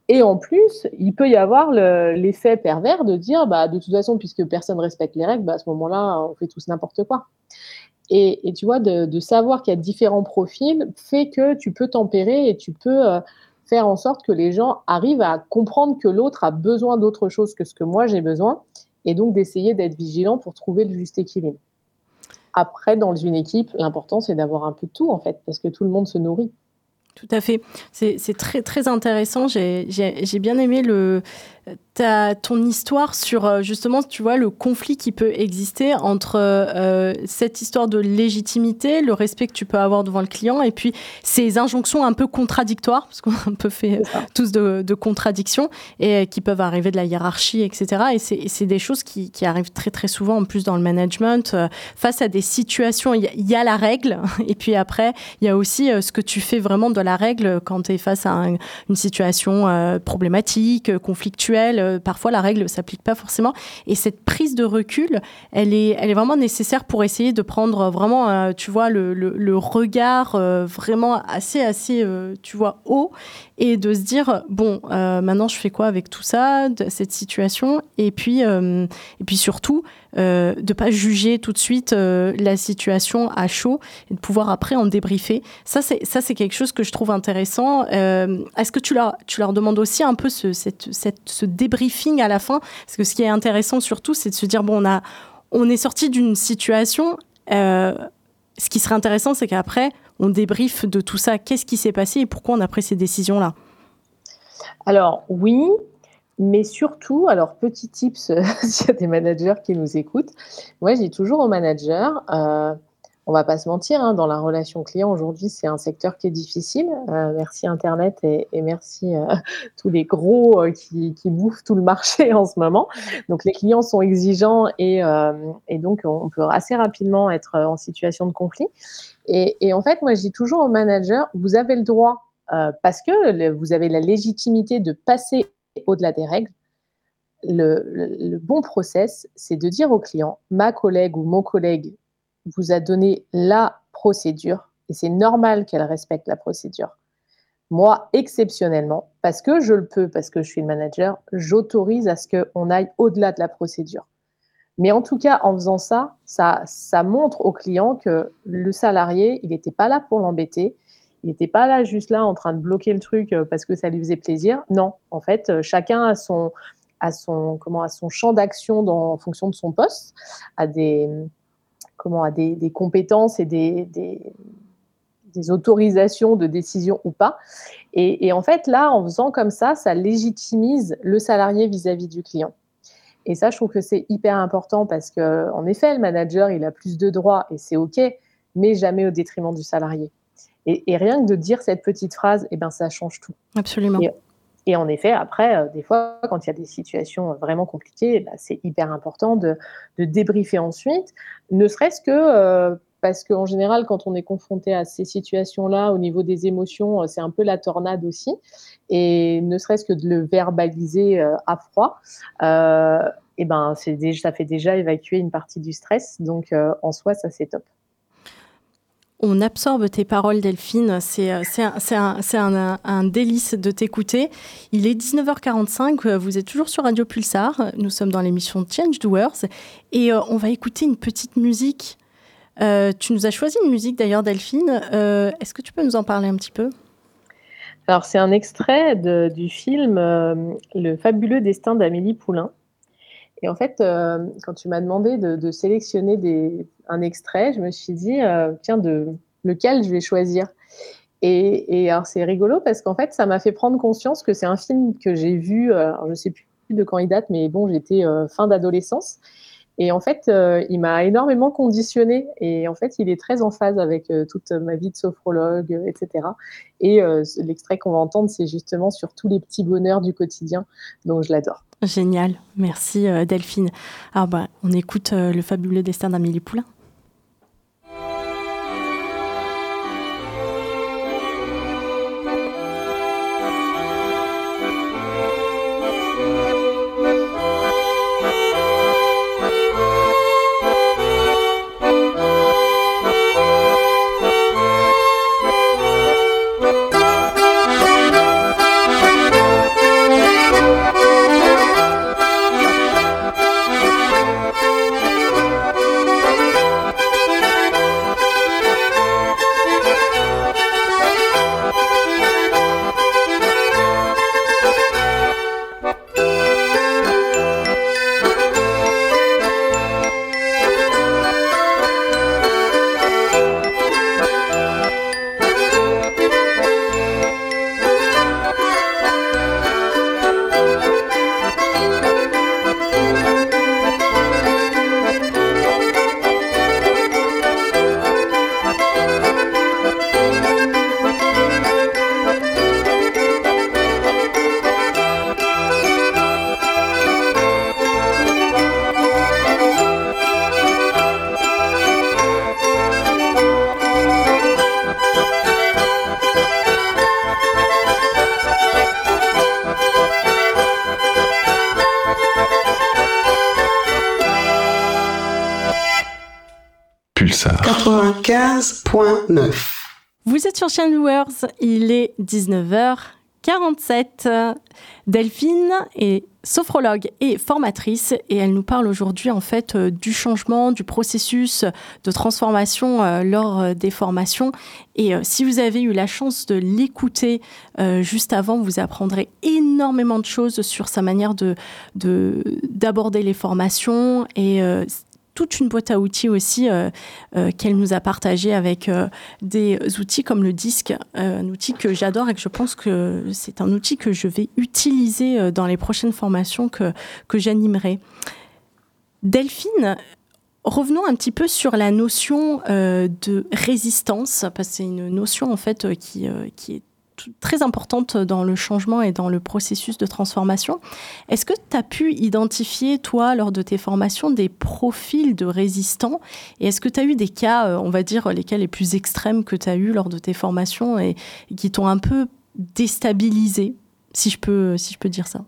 S2: Et en plus, il peut y avoir l'effet pervers de dire, bah, de toute façon, puisque personne ne respecte les règles, bah, à ce moment-là, on fait tous n'importe quoi. Et, tu vois, de, savoir qu'il y a différents profils fait que tu peux tempérer et tu peux euh, faire en sorte que les gens arrivent à comprendre que l'autre a besoin d'autre chose que ce que moi j'ai besoin, et donc d'essayer d'être vigilant pour trouver le juste équilibre. Après, dans une équipe, l'important c'est d'avoir un peu de tout en fait, parce que tout le monde se nourrit.
S1: Tout à fait. C'est très, très intéressant. J'ai bien aimé le, ta, ton histoire sur euh, justement, tu vois, le conflit qui peut exister entre euh, cette histoire de légitimité, le respect que tu peux avoir devant le client, et puis ces injonctions un peu contradictoires, parce qu'on a un peu fait tous de, de, contradictions, et euh, qui peuvent arriver de la hiérarchie, etc. Et c'est des choses qui, qui, arrivent très très souvent en plus dans le management. face à des situations, il y, a la règle, et puis après, il y a aussi ce que tu fais vraiment de la règle quand tu es face à une situation problématique, conflictuelle euh, parfois la règle s'applique pas forcément. Et cette prise de recul, elle est, elle est vraiment nécessaire pour essayer de prendre vraiment, euh, tu vois, le, regard euh, vraiment assez, assez, tu vois, haut et de se dire bon maintenant je fais quoi avec tout ça cette situation? Et puis et puis surtout euh, de pas juger tout de suite la situation à chaud et de pouvoir après en débriefer ça c'est ça c'est quelque chose que je trouve intéressant est-ce que tu leur tu leur demandes aussi un peu ce cette, ce débriefing à la fin? Parce que ce qui est intéressant surtout, c'est de se dire, bon, on, a, on est sorti d'une situation. Euh, ce qui serait intéressant, c'est qu'après, on débriefe de tout ça. Qu'est-ce qui s'est passé et pourquoi on a pris ces décisions-là?
S2: Alors, oui, mais surtout, alors petit tips, s'il y a des managers qui nous écoutent, moi, je dis toujours aux managers, euh, on va pas se mentir, hein, dans la relation client aujourd'hui, c'est un secteur qui est difficile. Euh, merci Internet et, merci euh, tous les gros euh, qui, bouffent tout le marché en ce moment. Donc les clients sont exigeants et, donc on peut assez rapidement être en situation de conflit. Et, en fait, moi je dis toujours aux managers, vous avez le droit, parce que vous avez la légitimité de passer au-delà des règles. le bon process, c'est de dire au client, ma collègue ou mon collègue vous a donné la procédure et c'est normal qu'elle respecte la procédure. Moi, exceptionnellement, parce que je le peux, parce que je suis le manager, j'autorise à ce qu'on aille au-delà de la procédure. Mais en tout cas, en faisant ça, ça, ça montre au client que le salarié, il n'était pas là pour l'embêter. Il n'était pas là juste là en train de bloquer le truc euh, parce que ça lui faisait plaisir. Non, en fait, euh, chacun a son, a son, comment, a son champ d'action en fonction de son poste, a des, comment, à des, compétences et des, des, autorisations de décision ou pas. Et, en fait, là, en faisant comme ça, ça légitimise le salarié vis-à-vis du client. Et ça, je trouve que c'est hyper important parce que, en effet, le manager, il a plus de droits et c'est OK, mais jamais au détriment du salarié. Et, rien que de dire cette petite phrase, eh ben, ça change tout.
S1: Absolument.
S2: Et en effet, après, des fois, quand il y a des situations vraiment compliquées, bah, c'est hyper important de, de, débriefer ensuite, ne serait-ce que parce qu'en général, quand on est confronté à ces situations-là, au niveau des émotions, euh, c'est un peu la tornade aussi. Et ne serait-ce que de le verbaliser euh, à froid, euh, eh ben, déjà, ça fait déjà évacuer une partie du stress. Donc, en soi, ça, c'est top.
S1: On absorbe tes paroles, Delphine. C'est un, un, délice de t'écouter. Il est 19h45. Vous êtes toujours sur Radio Pulsar. Nous sommes dans l'émission Change Doers. Et on va écouter une petite musique euh, tu nous as choisi une musique d'ailleurs, Delphine. Euh, est-ce que tu peux nous en parler un petit peu?
S2: Alors, c'est un extrait du film euh, Le fabuleux destin d'Amélie Poulain. Et en fait, quand tu m'as demandé de, sélectionner un extrait, je me suis dit, tiens, de lequel je vais choisir et, alors, c'est rigolo parce qu'en fait, ça m'a fait prendre conscience que c'est un film que j'ai vu, je ne sais plus de quand il date, mais bon, j'étais fin d'adolescence. Et en fait, euh, il m'a énormément conditionné. Et en fait, il est très en phase avec euh, toute ma vie de sophrologue, etc. Et euh, l'extrait qu'on va entendre, c'est justement sur tous les petits bonheurs du quotidien. Donc, je l'adore.
S1: Génial. Merci, Delphine. Alors, bah, on écoute le fabuleux destin d'Amélie Poulain. Channel il est 19h47. Delphine est sophrologue et formatrice et elle nous parle aujourd'hui en fait euh, du changement, du processus de transformation euh, lors euh, des formations. Et si vous avez eu la chance de l'écouter juste avant, vous apprendrez énormément de choses sur sa manière de d'aborder les formations et toute une boîte à outils aussi euh, euh, qu'elle nous a partagé avec euh, des outils comme le disque, un outil que j'adore et que je pense que c'est un outil que je vais utiliser dans les prochaines formations que, que j'animerai. Delphine, revenons un petit peu sur la notion de résistance, parce que c'est une notion en fait qui, qui est très importante dans le changement et dans le processus de transformation. Est-ce que tu as pu identifier, toi, lors de tes formations, des profils de résistants? Et est-ce que tu as eu des cas, euh, on va dire, les cas les plus extrêmes que tu as eu lors de tes formations et, qui t'ont un peu déstabilisé, si je peux, si je peux dire ça?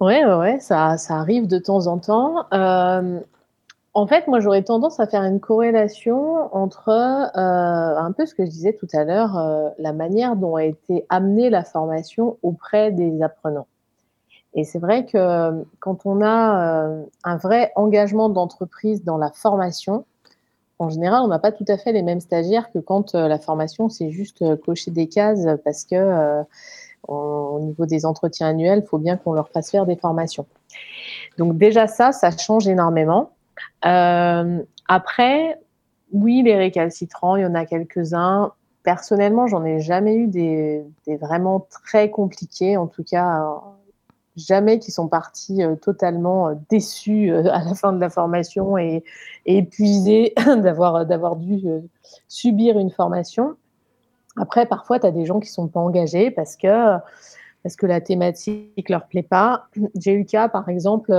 S2: Oui, ouais, ça, ça arrive de temps en temps. Euh, en fait, moi, j'aurais tendance à faire une corrélation entre euh, un peu ce que je disais tout à l'heure, euh, la manière dont a été amenée la formation auprès des apprenants. Et c'est vrai que quand on a euh, un vrai engagement d'entreprise dans la formation, en général, on n'a pas tout à fait les mêmes stagiaires que quand la formation, c'est juste cocher des cases parce que au niveau des entretiens annuels, il faut bien qu'on leur fasse faire des formations. Donc déjà ça, ça change énormément. Euh, après, oui, les récalcitrants, il y en a quelques-uns. Personnellement, j'en ai jamais eu des, vraiment très compliqués, en tout cas, jamais qui sont partis euh, totalement euh, déçus à la fin de la formation et, épuisés d'avoir, d'avoir dû subir une formation. Après, parfois, tu as des gens qui sont pas engagés parce que parce que la thématique leur plaît pas. J'ai eu le cas, par exemple,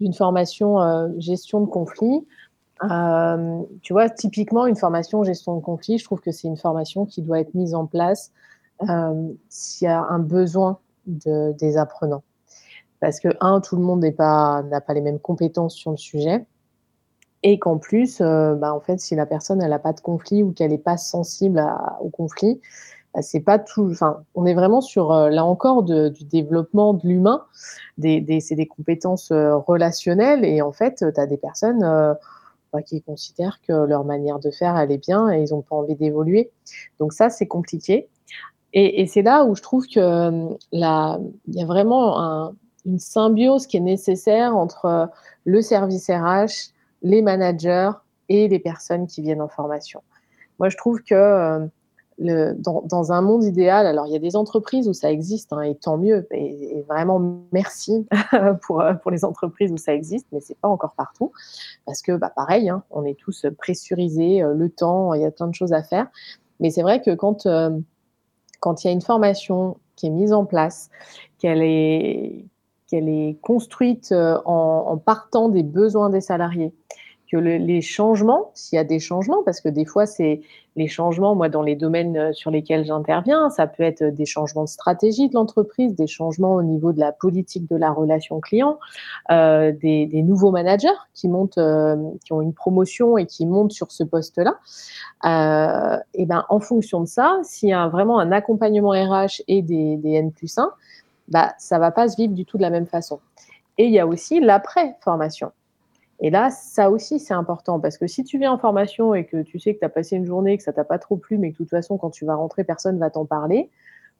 S2: d'une formation gestion de conflit. tu vois, typiquement, une formation gestion de conflit, je trouve que c'est une formation qui doit être mise en place s'il y a un besoin de, des apprenants. Parce que, un, tout le monde n'a pas, les mêmes compétences sur le sujet. Et qu'en plus, bah, en fait, si la personne n'a pas de conflit ou qu'elle n'est pas sensible au conflit, c'est pas tout. Enfin, on est vraiment sur euh, là encore du développement de l'humain. C'est des compétences euh, relationnelles et en fait, tu as des personnes euh, bah, qui considèrent que leur manière de faire elle est bien et ils n'ont pas envie d'évoluer. Donc ça, c'est compliqué. Et, c'est là où je trouve que il y a vraiment une symbiose qui est nécessaire entre le service RH, les managers et les personnes qui viennent en formation. Moi, je trouve que dans, un monde idéal, alors il y a des entreprises où ça existe, hein, et tant mieux, et, vraiment merci pour, pour, les entreprises où ça existe, mais c'est pas encore partout, parce que bah, pareil, hein, on est tous pressurisés, euh, le temps, il y a plein de choses à faire, mais c'est vrai que quand euh, quand il y a une formation qui est mise en place, qu'elle est qu'elle est construite euh, en, partant des besoins des salariés, que les changements, s'il y a des changements, parce que des fois, c'est les changements, moi, dans les domaines euh, sur lesquels j'interviens, ça peut être des changements de stratégie de l'entreprise, des changements au niveau de la politique de la relation client, euh, des, nouveaux managers qui montent, euh, qui ont une promotion et qui montent sur ce poste-là. et ben, en fonction de ça, s'il y a vraiment un accompagnement RH et des, des N plus 1, bah, ça va pas se vivre du tout de la même façon. Et il y a aussi l'après-formation. Et là, ça aussi, c'est important parce que si tu viens en formation et que tu sais que tu as passé une journée, que ça t'a pas trop plu, mais que de toute façon, quand tu vas rentrer, personne va t'en parler,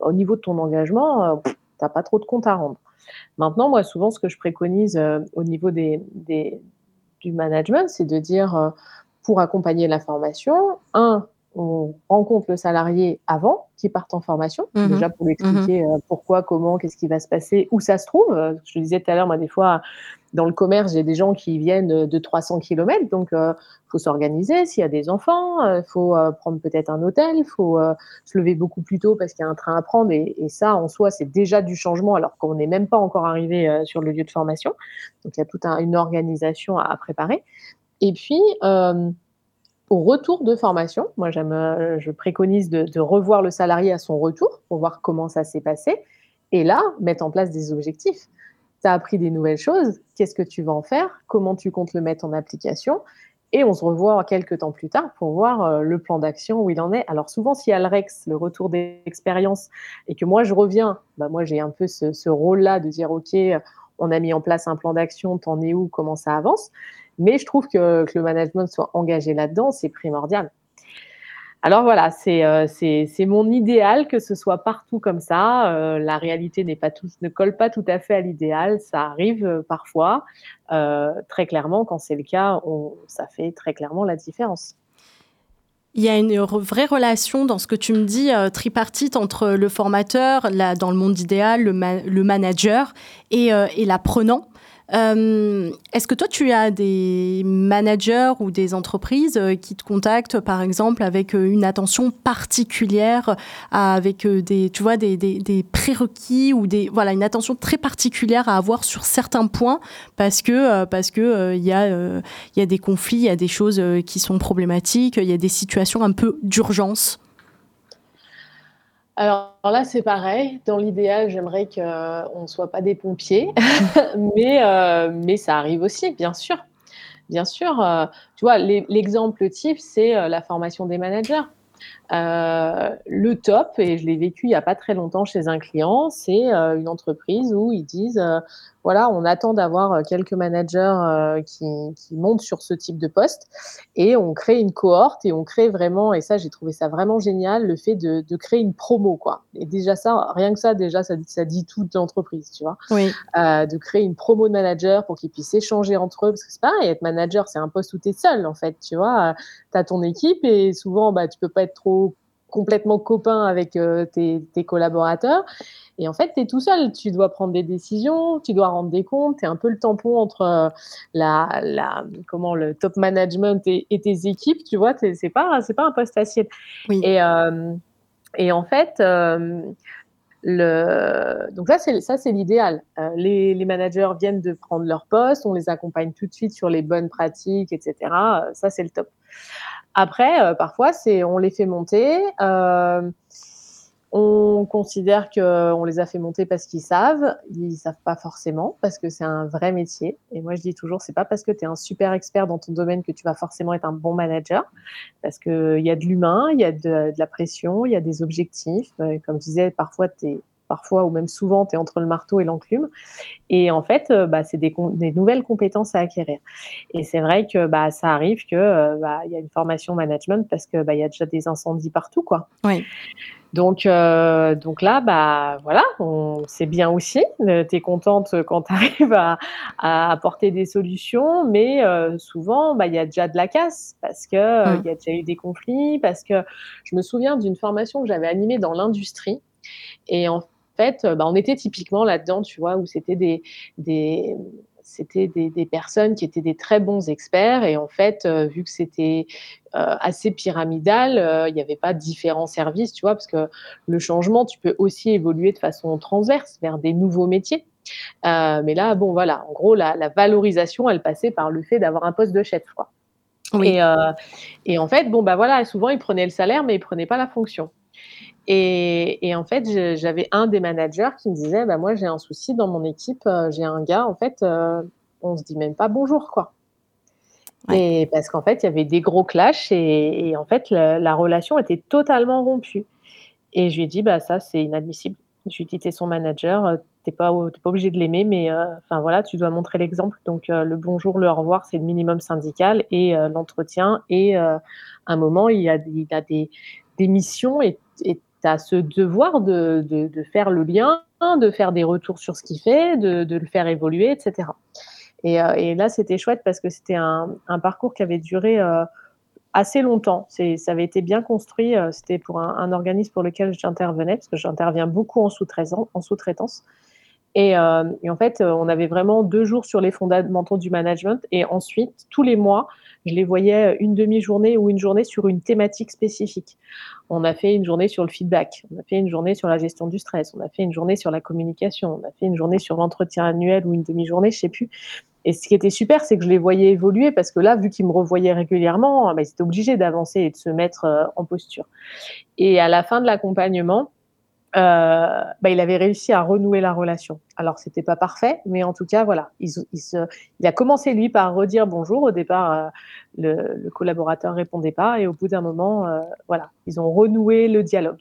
S2: au niveau de ton engagement, euh, tu n'as pas trop de compte à rendre. Maintenant, moi, souvent, ce que je préconise euh, au niveau des, du management, c'est de dire, euh, pour accompagner la formation, un, on rencontre le salarié avant qu'il parte en formation, mmh déjà pour lui mmh expliquer pourquoi, comment, qu'est-ce qui va se passer, où ça se trouve. Je le disais tout à l'heure, moi, des fois, dans le commerce, j'ai des gens qui viennent de 300 km, donc il euh, faut s'organiser. S'il y a des enfants, il euh, faut euh, prendre peut-être un hôtel, il faut se lever beaucoup plus tôt parce qu'il y a un train à prendre. Et, ça, en soi, c'est déjà du changement alors qu'on n'est même pas encore arrivé sur le lieu de formation. Donc il y a toute une organisation à, préparer. Et puis, au retour de formation, moi j'aime, je préconise de, revoir le salarié à son retour pour voir comment ça s'est passé. Et là, mettre en place des objectifs tu as appris des nouvelles choses, qu'est-ce que tu vas en faire, comment tu comptes le mettre en application. Et on se revoit quelques temps plus tard pour voir euh, le plan d'action où il en est. Alors souvent, s'il y a le REX, le retour d'expérience, et que moi je reviens, bah moi j'ai un peu ce, rôle-là de dire, OK, on a mis en place un plan d'action, t'en es où, comment ça avance. Mais je trouve que, que le management soit engagé là-dedans, c'est primordial. Alors voilà, euh, c'est mon idéal que ce soit partout comme ça. Euh, la réalité pas tout, ne colle pas tout à fait à l'idéal. Ça arrive euh, parfois. très clairement, quand c'est le cas, ça fait très clairement la différence.
S1: Il y a une vraie relation dans ce que tu me dis, tripartite entre le formateur, là, dans le monde idéal, le, le manager et, et l'apprenant. Euh, est-ce que toi, tu as des managers ou des entreprises euh, qui te contactent, par exemple, avec euh, une attention particulière, avec des, tu vois, des, des, prérequis ou des, voilà, une attention très particulière à avoir sur certains points parce que parce que il y a il y a des conflits, il y a des choses qui sont problématiques, il y a des situations un peu d'urgence?
S2: Alors là, c'est pareil. Dans l'idéal, j'aimerais qu'on ne soit pas des pompiers, mais, euh, mais ça arrive aussi, bien sûr. Bien sûr, euh, tu vois, l'exemple type, c'est euh, la formation des managers. le top, et je l'ai vécu il n'y a pas très longtemps chez un client, c'est une entreprise où ils disent voilà, on attend d'avoir euh, quelques managers euh, qui, montent sur ce type de poste et on crée une cohorte et on crée vraiment, et ça j'ai trouvé ça vraiment génial, le fait de, créer une promo quoi. Et déjà ça, rien que ça, déjà ça, ça dit toute l'entreprise, tu vois.
S1: Oui.
S2: Euh, de créer une promo de manager pour qu'ils puissent échanger entre eux, parce que c'est pareil, être manager c'est un poste où tu es seul en fait, tu vois. Tu as ton équipe et souvent bah, tu peux pas être trop complètement copain avec tes, tes collaborateurs. Et en fait, tu es tout seul. Tu dois prendre des décisions, tu dois rendre des comptes. Tu es un peu le tampon entre euh, la, la, comment, le top management et, tes équipes. Tu vois, c'est pas, pas un poste facile. Et, euh, et en fait, euh, le... Donc ça, c'est ça, c'est l'idéal. Euh, les, les, managers viennent de prendre leur poste, on les accompagne tout de suite sur les bonnes pratiques, etc. Euh, ça, c'est le top. Après, euh, parfois, on les fait monter. Euh, on considère qu'on les a fait monter parce qu'ils savent. Ils savent pas forcément parce que c'est un vrai métier. Et moi, je dis toujours, c'est pas parce que tu es un super expert dans ton domaine que tu vas forcément être un bon manager. Parce qu'il y a de l'humain, il y a de, de, la pression, il y a des objectifs. Euh, comme je disais, parfois, tu es parfois ou même souvent, tu es entre le marteau et l'enclume. Et en fait, euh, bah, c'est des, des, nouvelles compétences à acquérir. Et c'est vrai que bah, ça arrive qu'il euh, bah, y a une formation management parce qu'il bah, y a déjà des incendies partout. Quoi.
S1: Oui.
S2: Donc, euh, donc là, bah voilà, c'est bien aussi. Tu es contente quand tu arrives à, à, apporter des solutions, mais euh, souvent, bah, il y a déjà de la casse parce que il mmh. y a déjà eu des conflits. Parce que je me souviens d'une formation que j'avais animée dans l'industrie et en fait, bah, on était typiquement là-dedans, tu vois, où c'était des, des c'était des, des, personnes qui étaient des très bons experts et en fait, euh, vu que c'était euh, assez pyramidal, euh, il n'y avait pas différents services, tu vois, parce que le changement, tu peux aussi évoluer de façon transverse vers des nouveaux métiers. mais là, bon, voilà, en gros, la, la, valorisation, elle passait par le fait d'avoir un poste de chef, quoi.
S1: Oui.
S2: Et, et, en fait, bon, bah voilà, souvent, ils prenaient le salaire, mais ils prenaient pas la fonction. Et, et, en fait, j'avais un des managers qui me disait, bah, moi, j'ai un souci dans mon équipe, euh, j'ai un gars, en fait, euh, on se dit même pas bonjour, quoi. Ouais. Et parce qu'en fait, il y avait des gros clashs et, et en fait, la, la, relation était totalement rompue. Et je lui ai dit, bah, ça, c'est inadmissible. Je lui ai dit, t'es son manager, euh, t'es pas, pas obligé de l'aimer, mais euh, voilà, tu dois montrer l'exemple. Donc, euh, le bonjour, le au revoir, c'est le minimum syndical et l'entretien. Et à un moment, il y a, il y a des, des missions et, as ce devoir de, de, faire le lien, de faire des retours sur ce qu'il fait, de, le faire évoluer, etc. Et, euh, et là, c'était chouette parce que c'était un, parcours qui avait duré euh, assez longtemps. Ça avait été bien construit. Euh, c'était pour un, organisme pour lequel j'intervenais, parce que j'interviens beaucoup en sous-traitance. Et, euh, en fait, on avait vraiment deux jours sur les fondamentaux du management. Et ensuite, tous les mois, je les voyais une demi-journée ou une journée sur une thématique spécifique. On a fait une journée sur le feedback, on a fait une journée sur la gestion du stress, on a fait une journée sur la communication, on a fait une journée sur l'entretien annuel ou une demi-journée, je sais plus. Et ce qui était super, c'est que je les voyais évoluer parce que là, vu qu'ils me revoyaient régulièrement, bah, ils étaient obligés d'avancer et de se mettre euh, en posture. Et à la fin de l'accompagnement, euh, bah, il avait réussi à renouer la relation. Alors, c'était pas parfait, mais en tout cas, voilà, il, il, se, il a commencé lui par redire bonjour. Au départ, euh, le, le, collaborateur répondait pas, et au bout d'un moment, euh, voilà, ils ont renoué le dialogue.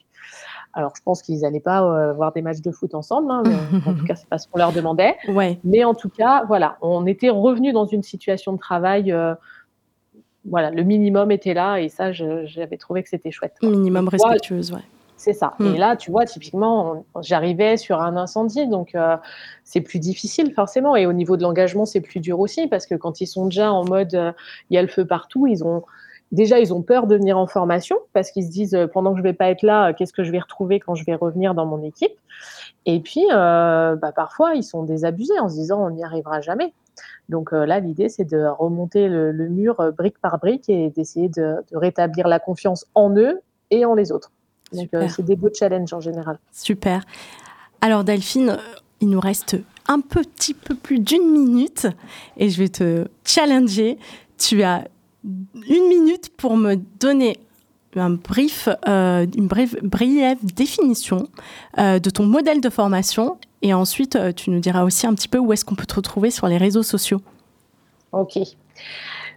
S2: Alors, je pense qu'ils n'allaient pas voir des matchs de foot ensemble, hein, mais, en tout cas, c'est pas ce qu'on leur demandait.
S1: Ouais.
S2: Mais en tout cas, voilà, on était revenu dans une situation de travail voilà, le minimum était là et ça, j'avais trouvé que c'était chouette.
S1: Minimum respectueuse, ouais.
S2: C'est ça. Mm. Et là, tu vois, typiquement, j'arrivais sur un incendie, donc euh, c'est plus difficile forcément. Et au niveau de l'engagement, c'est plus dur aussi parce que quand ils sont déjà en mode il euh, y a le feu partout, ils ont déjà ils ont peur de venir en formation parce qu'ils se disent euh, pendant que je vais pas être là, qu'est-ce que je vais retrouver quand je vais revenir dans mon équipe? Et puis, euh, bah, parfois, ils sont désabusés en se disant on n'y arrivera jamais. Donc là, l'idée, c'est de remonter le, le, mur brique par brique et d'essayer de, de rétablir la confiance en eux et en les autres. Euh, c'est des beaux challenges en général.
S1: Super. Alors, Delphine, il nous reste un petit peu plus d'une minute et je vais te challenger. Tu as une minute pour me donner un brief, euh, une brève, brève définition euh, de ton modèle de formation et ensuite euh, tu nous diras aussi un petit peu où est-ce qu'on peut te retrouver sur les réseaux sociaux.
S2: Ok.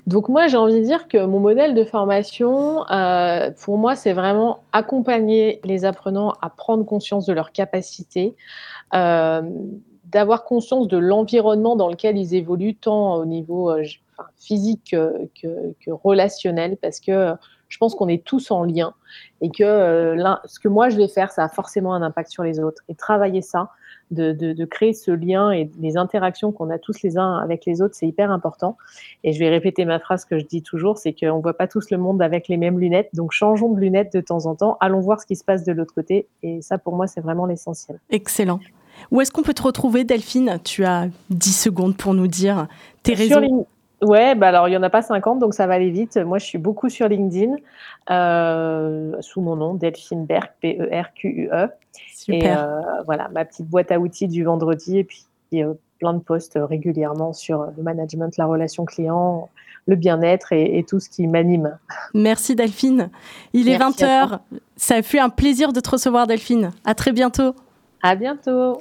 S2: Donc moi, j'ai envie de dire que mon modèle de formation, euh, pour moi, c'est vraiment accompagner les apprenants à prendre conscience de leurs capacités, euh, d'avoir conscience de l'environnement dans lequel ils évoluent, tant au niveau euh, physique que, relationnel, parce que je pense qu'on est tous en lien et que ce que moi je vais faire, ça a forcément un impact sur les autres. Et travailler ça, de, de, de, créer ce lien et les interactions qu'on a tous les uns avec les autres, c'est hyper important. Et je vais répéter ma phrase que je dis toujours, c'est qu'on ne voit pas tous le monde avec les mêmes lunettes, donc changeons de lunettes de temps en temps, allons voir ce qui se passe de l'autre côté. Et ça, pour moi, c'est vraiment l'essentiel.
S1: Excellent. Où est-ce qu'on peut te retrouver, Delphine? Tu as 10 secondes pour nous dire tes réseaux.
S2: Ouais, bah alors il y en a pas 50, donc ça va aller vite. Moi, je suis beaucoup sur LinkedIn, euh, sous mon nom, Delphine Berk, P-E-R-Q-U-E.
S1: E. Super.
S2: Et euh, voilà, ma petite boîte à outils du vendredi, et puis euh, plein de posts régulièrement sur le management, la relation client, le bien-être et, et tout ce qui m'anime.
S1: Merci Delphine. Il est
S2: Merci à
S1: 20h. Ça a fait un plaisir de te recevoir Delphine. À très bientôt.
S2: À bientôt.